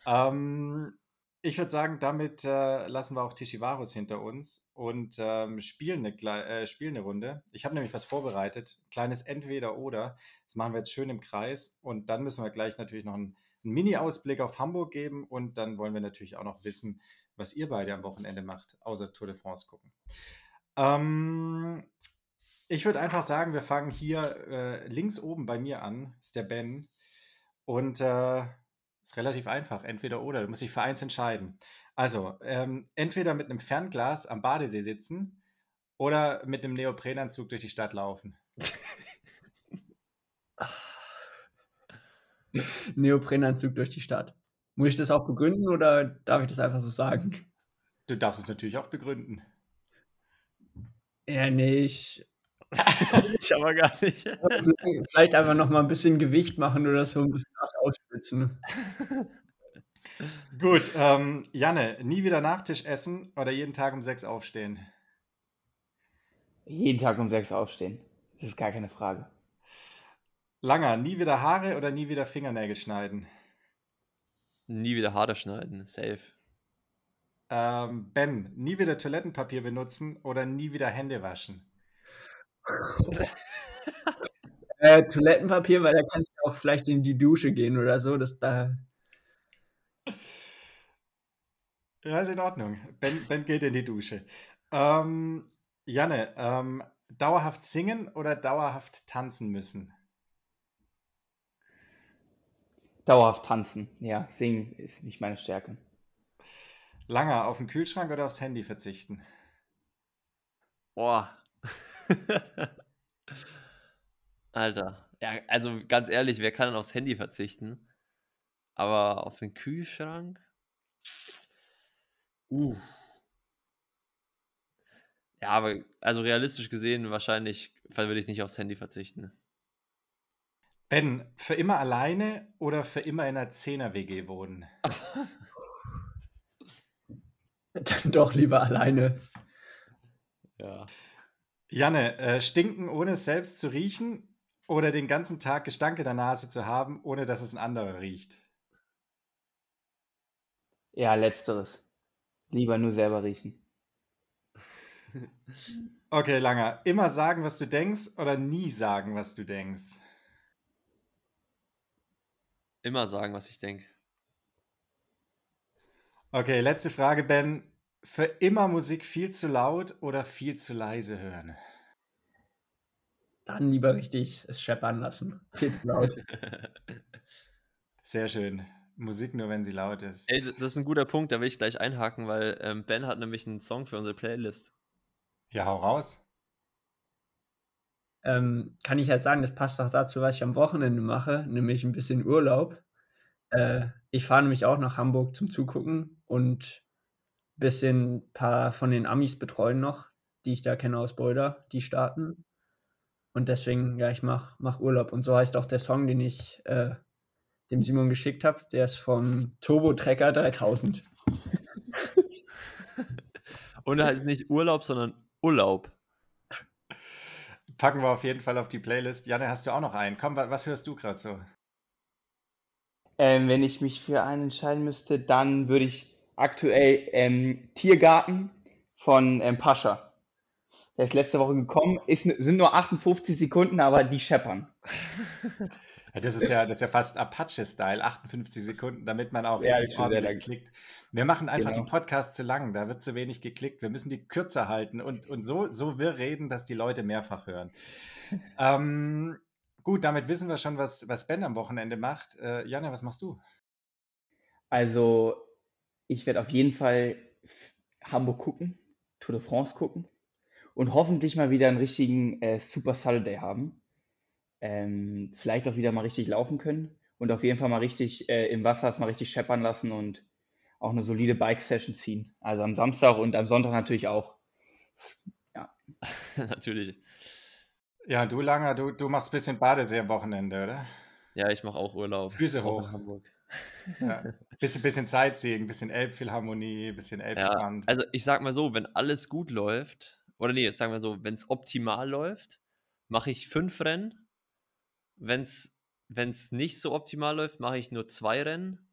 Ähm, ich würde sagen, damit äh, lassen wir auch Tishivarus hinter uns und ähm, spielen, eine, äh, spielen eine Runde. Ich habe nämlich was vorbereitet. Kleines Entweder-Oder. Das machen wir jetzt schön im Kreis und dann müssen wir gleich natürlich noch einen, einen Mini-Ausblick auf Hamburg geben und dann wollen wir natürlich auch noch wissen, was ihr beide am Wochenende macht, außer Tour de France gucken. Ähm, ich würde einfach sagen, wir fangen hier äh, links oben bei mir an, ist der Ben. Und äh, ist relativ einfach, entweder oder, du musst dich für eins entscheiden. Also, ähm, entweder mit einem Fernglas am Badesee sitzen oder mit einem Neoprenanzug durch die Stadt laufen.
Neoprenanzug durch die Stadt. Muss ich das auch begründen oder darf ich das einfach so sagen?
Du darfst es natürlich auch begründen.
Ja, nee, ich.
ich aber gar nicht.
Vielleicht einfach noch mal ein bisschen Gewicht machen oder so, ein bisschen was ausspitzen.
Gut, ähm, Janne, nie wieder Nachtisch essen oder jeden Tag um sechs aufstehen?
Jeden Tag um sechs aufstehen. Das ist gar keine Frage.
Langer, nie wieder Haare oder nie wieder Fingernägel schneiden?
Nie wieder Haare schneiden, safe.
Ähm, ben, nie wieder Toilettenpapier benutzen oder nie wieder Hände waschen?
äh, Toilettenpapier, weil da kannst du auch vielleicht in die Dusche gehen oder so. Das da.
Ja, ist in Ordnung. Ben, ben geht in die Dusche. Ähm, Janne, ähm, dauerhaft singen oder dauerhaft tanzen müssen?
Dauerhaft tanzen, ja. Singen ist nicht meine Stärke.
Langer, auf den Kühlschrank oder aufs Handy verzichten?
Boah. Alter. Ja, also ganz ehrlich, wer kann denn aufs Handy verzichten? Aber auf den Kühlschrank? Uh. Ja, aber also realistisch gesehen, wahrscheinlich würde ich nicht aufs Handy verzichten.
Ben, für immer alleine oder für immer in einer Zehner-WG wohnen?
Dann doch lieber alleine.
Ja.
Janne, äh, stinken ohne es selbst zu riechen oder den ganzen Tag Gestank in der Nase zu haben, ohne dass es ein anderer riecht?
Ja, letzteres. Lieber nur selber riechen.
Okay, Langer. Immer sagen, was du denkst oder nie sagen, was du denkst?
Immer sagen, was ich denke.
Okay, letzte Frage, Ben. Für immer Musik viel zu laut oder viel zu leise hören?
Dann lieber richtig es scheppern lassen. Viel zu laut.
Sehr schön. Musik nur, wenn sie laut ist.
Ey, das ist ein guter Punkt, da will ich gleich einhaken, weil ähm, Ben hat nämlich einen Song für unsere Playlist.
Ja, hau raus.
Ähm, kann ich halt sagen, das passt auch dazu, was ich am Wochenende mache, nämlich ein bisschen Urlaub. Äh, ich fahre nämlich auch nach Hamburg zum Zugucken und ein bisschen ein paar von den Amis betreuen noch, die ich da kenne aus Boulder, die starten. Und deswegen, ja, ich mache mach Urlaub. Und so heißt auch der Song, den ich äh, dem Simon geschickt habe. Der ist vom Turbo Trekker 3000.
Und er heißt nicht Urlaub, sondern Urlaub.
Packen wir auf jeden Fall auf die Playlist. Janne, hast du auch noch einen? Komm, was hörst du gerade so?
Ähm, wenn ich mich für einen entscheiden müsste, dann würde ich aktuell ähm, Tiergarten von ähm, Pascha. Der ist letzte Woche gekommen, ist, sind nur 58 Sekunden, aber die scheppern.
Das ist ja, das ist ja fast Apache-Style, 58 Sekunden, damit man auch
Ja,
richtig ordentlich klickt. Wir machen einfach
Genau.
die Podcasts zu lang, da wird zu wenig geklickt. Wir müssen die kürzer halten und, und so, so wir reden, dass die Leute mehrfach hören. ähm, gut, damit wissen wir schon, was, was Ben am Wochenende macht. Äh, Janne, was machst du?
Also, ich werde auf jeden Fall Hamburg gucken, Tour de France gucken und hoffentlich mal wieder einen richtigen äh, Super Saturday haben. Ähm, vielleicht auch wieder mal richtig laufen können und auf jeden Fall mal richtig äh, im Wasser es mal richtig scheppern lassen und auch eine solide Bike-Session ziehen. Also am Samstag und am Sonntag natürlich auch.
Natürlich.
Ja, du Langer, du, du machst ein bisschen Badesee am Wochenende, oder?
Ja, ich mache auch Urlaub.
Füße
auch in
hoch.
Hamburg.
Ja. Bisschen, bisschen Sightseeing, bisschen Elbphilharmonie, bisschen
Ja,
Elbstrand.
also ich sag mal so, wenn alles gut läuft, oder nee, sagen wir so, wenn es optimal läuft, mache ich fünf Rennen. Wenn es nicht so optimal läuft, mache ich nur zwei Rennen.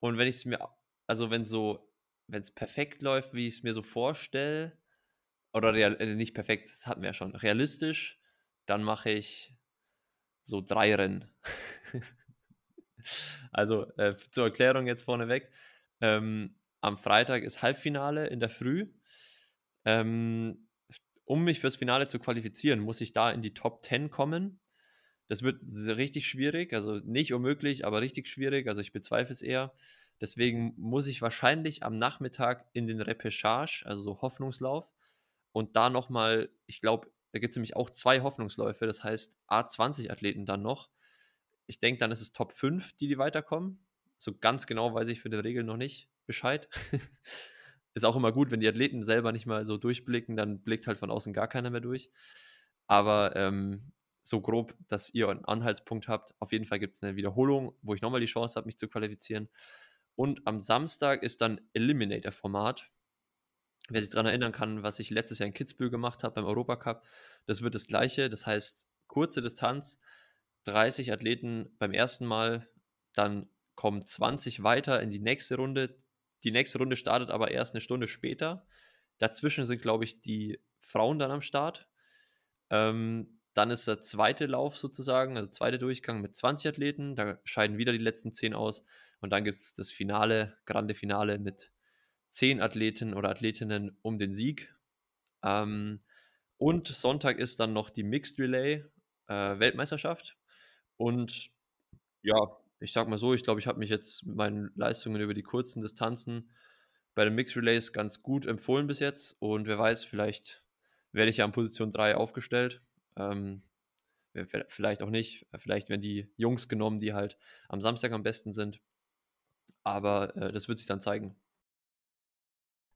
Und wenn ich es mir, also wenn so, wenn es perfekt läuft, wie ich es mir so vorstelle, oder real, äh, nicht perfekt, das hatten wir ja schon, realistisch, dann mache ich so drei Rennen. also äh, zur Erklärung jetzt vorneweg. Ähm, am Freitag ist Halbfinale in der Früh. Ähm, um mich fürs Finale zu qualifizieren, muss ich da in die Top 10 kommen. Das wird richtig schwierig, also nicht unmöglich, aber richtig schwierig. Also ich bezweifle es eher. Deswegen muss ich wahrscheinlich am Nachmittag in den Repechage, also so Hoffnungslauf, und da nochmal, ich glaube, da gibt es nämlich auch zwei Hoffnungsläufe, das heißt A20-Athleten dann noch. ich denke, dann ist es Top 5, die, die weiterkommen. So ganz genau weiß ich für die Regeln noch nicht Bescheid. ist auch immer gut, wenn die Athleten selber nicht mal so durchblicken, dann blickt halt von außen gar keiner mehr durch. Aber ähm, so grob, dass ihr einen Anhaltspunkt habt. Auf jeden Fall gibt es eine Wiederholung, wo ich nochmal die Chance habe, mich zu qualifizieren. Und am Samstag ist dann Eliminator-Format. Wer sich daran erinnern kann, was ich letztes Jahr in Kitzbühel gemacht habe beim Europacup, das wird das gleiche. Das heißt, kurze Distanz, 30 Athleten beim ersten Mal, dann kommen 20 weiter in die nächste Runde. Die nächste Runde startet aber erst eine Stunde später. Dazwischen sind, glaube ich, die Frauen dann am Start. Ähm, dann ist der zweite Lauf sozusagen, also zweite Durchgang mit 20 Athleten. Da scheiden wieder die letzten 10 aus. Und dann gibt es das Finale, Grande Finale mit 10 Athleten oder Athletinnen um den Sieg. Ähm, und Sonntag ist dann noch die Mixed Relay äh, Weltmeisterschaft. Und ja, ich sag mal so, ich glaube, ich habe mich jetzt mit meinen Leistungen über die kurzen Distanzen bei den Mixed Relays ganz gut empfohlen bis jetzt. Und wer weiß, vielleicht werde ich ja an Position 3 aufgestellt. Ähm, vielleicht auch nicht. Vielleicht werden die Jungs genommen, die halt am Samstag am besten sind. Aber äh, das wird sich dann zeigen.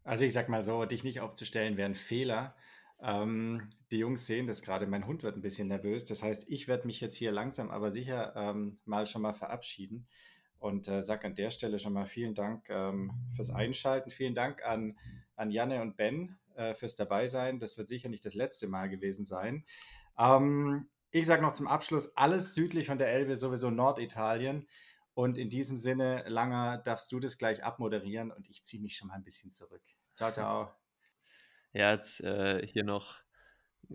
Also ich sag mal so, dich nicht aufzustellen wäre ein Fehler. Ähm, die Jungs sehen das gerade, mein Hund wird ein bisschen nervös. Das heißt, ich werde mich jetzt hier langsam aber sicher ähm, mal schon mal verabschieden und äh, sage an der Stelle schon mal vielen Dank ähm, fürs Einschalten. Vielen Dank an, an Janne und Ben äh, fürs Dabeisein. Das wird sicher nicht das letzte Mal gewesen sein. Ähm, ich sage noch zum Abschluss, alles südlich von der Elbe, sowieso Norditalien. Und in diesem Sinne, Langer, darfst du das gleich abmoderieren und ich ziehe mich schon mal ein bisschen zurück. Ciao, ciao.
Ja, jetzt äh, hier noch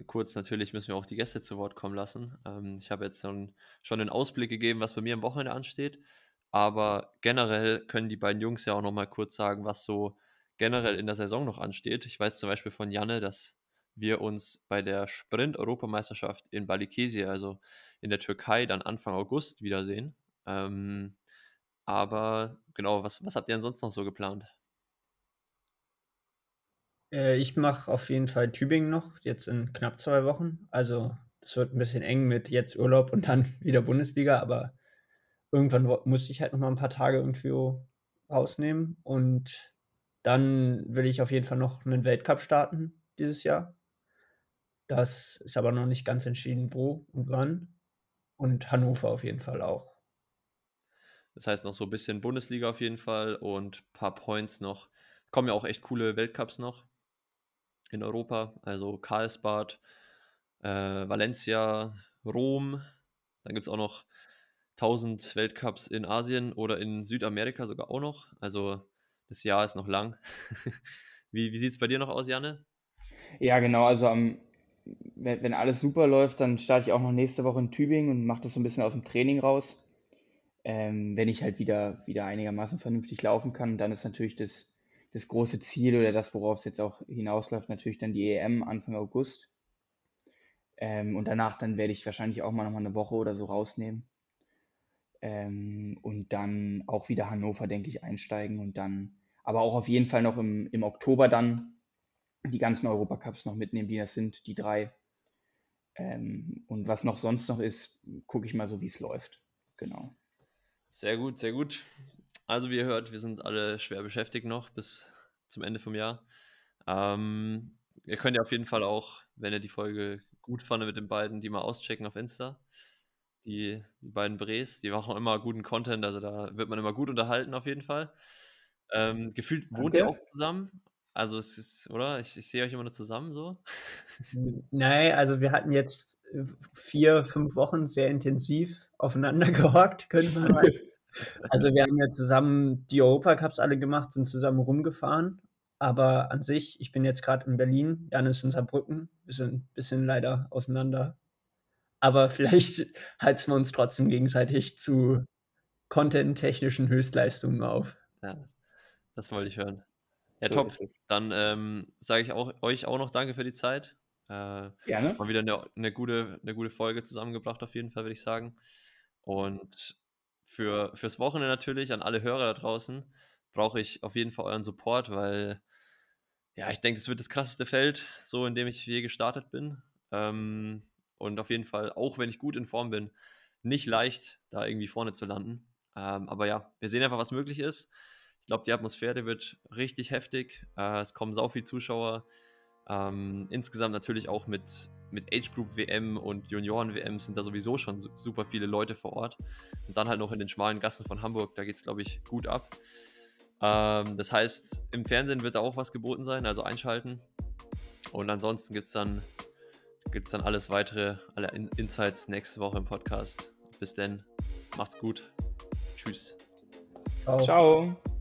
kurz, natürlich müssen wir auch die Gäste zu Wort kommen lassen. Ähm, ich habe jetzt schon, schon einen Ausblick gegeben, was bei mir am Wochenende ansteht. Aber generell können die beiden Jungs ja auch noch mal kurz sagen, was so generell in der Saison noch ansteht. Ich weiß zum Beispiel von Janne, dass wir uns bei der Sprint-Europameisterschaft in Balikesir, also in der Türkei, dann Anfang August wiedersehen. Ähm, aber genau, was, was habt ihr sonst noch so geplant?
Äh, ich mache auf jeden Fall Tübingen noch, jetzt in knapp zwei Wochen. Also das wird ein bisschen eng mit jetzt Urlaub und dann wieder Bundesliga, aber irgendwann muss ich halt noch mal ein paar Tage irgendwie rausnehmen und dann will ich auf jeden Fall noch einen Weltcup starten dieses Jahr. Das ist aber noch nicht ganz entschieden, wo und wann. Und Hannover auf jeden Fall auch.
Das heißt noch so ein bisschen Bundesliga auf jeden Fall und ein paar Points noch. Kommen ja auch echt coole Weltcups noch in Europa, also Karlsbad, äh, Valencia, Rom. Dann gibt es auch noch 1000 Weltcups in Asien oder in Südamerika sogar auch noch. Also das Jahr ist noch lang. wie wie sieht es bei dir noch aus, Janne?
Ja, genau. Also am, wenn, wenn alles super läuft, dann starte ich auch noch nächste Woche in Tübingen und mache das so ein bisschen aus dem Training raus. Ähm, wenn ich halt wieder, wieder einigermaßen vernünftig laufen kann, dann ist natürlich das das große Ziel oder das, worauf es jetzt auch hinausläuft, natürlich dann die EM Anfang August. Ähm, und danach dann werde ich wahrscheinlich auch mal noch mal eine Woche oder so rausnehmen. Ähm, und dann auch wieder Hannover, denke ich, einsteigen und dann, aber auch auf jeden Fall noch im, im Oktober dann die ganzen Europacups noch mitnehmen, die das sind, die drei. Ähm, und was noch sonst noch ist, gucke ich mal so, wie es läuft. Genau.
Sehr gut, sehr gut. Also wie ihr hört, wir sind alle schwer beschäftigt noch bis zum Ende vom Jahr. Ähm, ihr könnt ja auf jeden Fall auch, wenn ihr die Folge gut fandet mit den beiden, die mal auschecken auf Insta. Die, die beiden Brees, die machen immer guten Content, also da wird man immer gut unterhalten auf jeden Fall. Ähm, gefühlt wohnt okay. ihr auch zusammen? Also es ist, oder? Ich, ich sehe euch immer nur zusammen so.
Nein, also wir hatten jetzt vier, fünf Wochen sehr intensiv aufeinander gehockt, könnte man sagen. Also wir haben ja zusammen die Europacups alle gemacht, sind zusammen rumgefahren. Aber an sich, ich bin jetzt gerade in Berlin, Jan ist in Saarbrücken. Wir sind ein bisschen leider auseinander. Aber vielleicht halten wir uns trotzdem gegenseitig zu content-technischen Höchstleistungen auf.
Ja, das wollte ich hören. Ja, so top. Dann ähm, sage ich auch, euch auch noch danke für die Zeit. Äh, Gerne. Mal wieder eine, eine, gute, eine gute Folge zusammengebracht, auf jeden Fall, würde ich sagen. Und für, fürs Wochenende natürlich an alle Hörer da draußen brauche ich auf jeden Fall euren Support, weil ja, ich denke, es wird das krasseste Feld, so in dem ich je gestartet bin. Ähm, und auf jeden Fall, auch wenn ich gut in Form bin, nicht leicht, da irgendwie vorne zu landen. Ähm, aber ja, wir sehen einfach, was möglich ist. Ich glaube, die Atmosphäre wird richtig heftig. Äh, es kommen sau viele Zuschauer. Ähm, insgesamt natürlich auch mit, mit Age Group WM und Junioren WM sind da sowieso schon super viele Leute vor Ort. Und dann halt noch in den schmalen Gassen von Hamburg, da geht es, glaube ich, gut ab. Ähm, das heißt, im Fernsehen wird da auch was geboten sein, also einschalten. Und ansonsten gibt es dann, gibt's dann alles weitere, alle In Insights nächste Woche im Podcast. Bis denn, macht's gut. Tschüss.
Ciao. Ciao.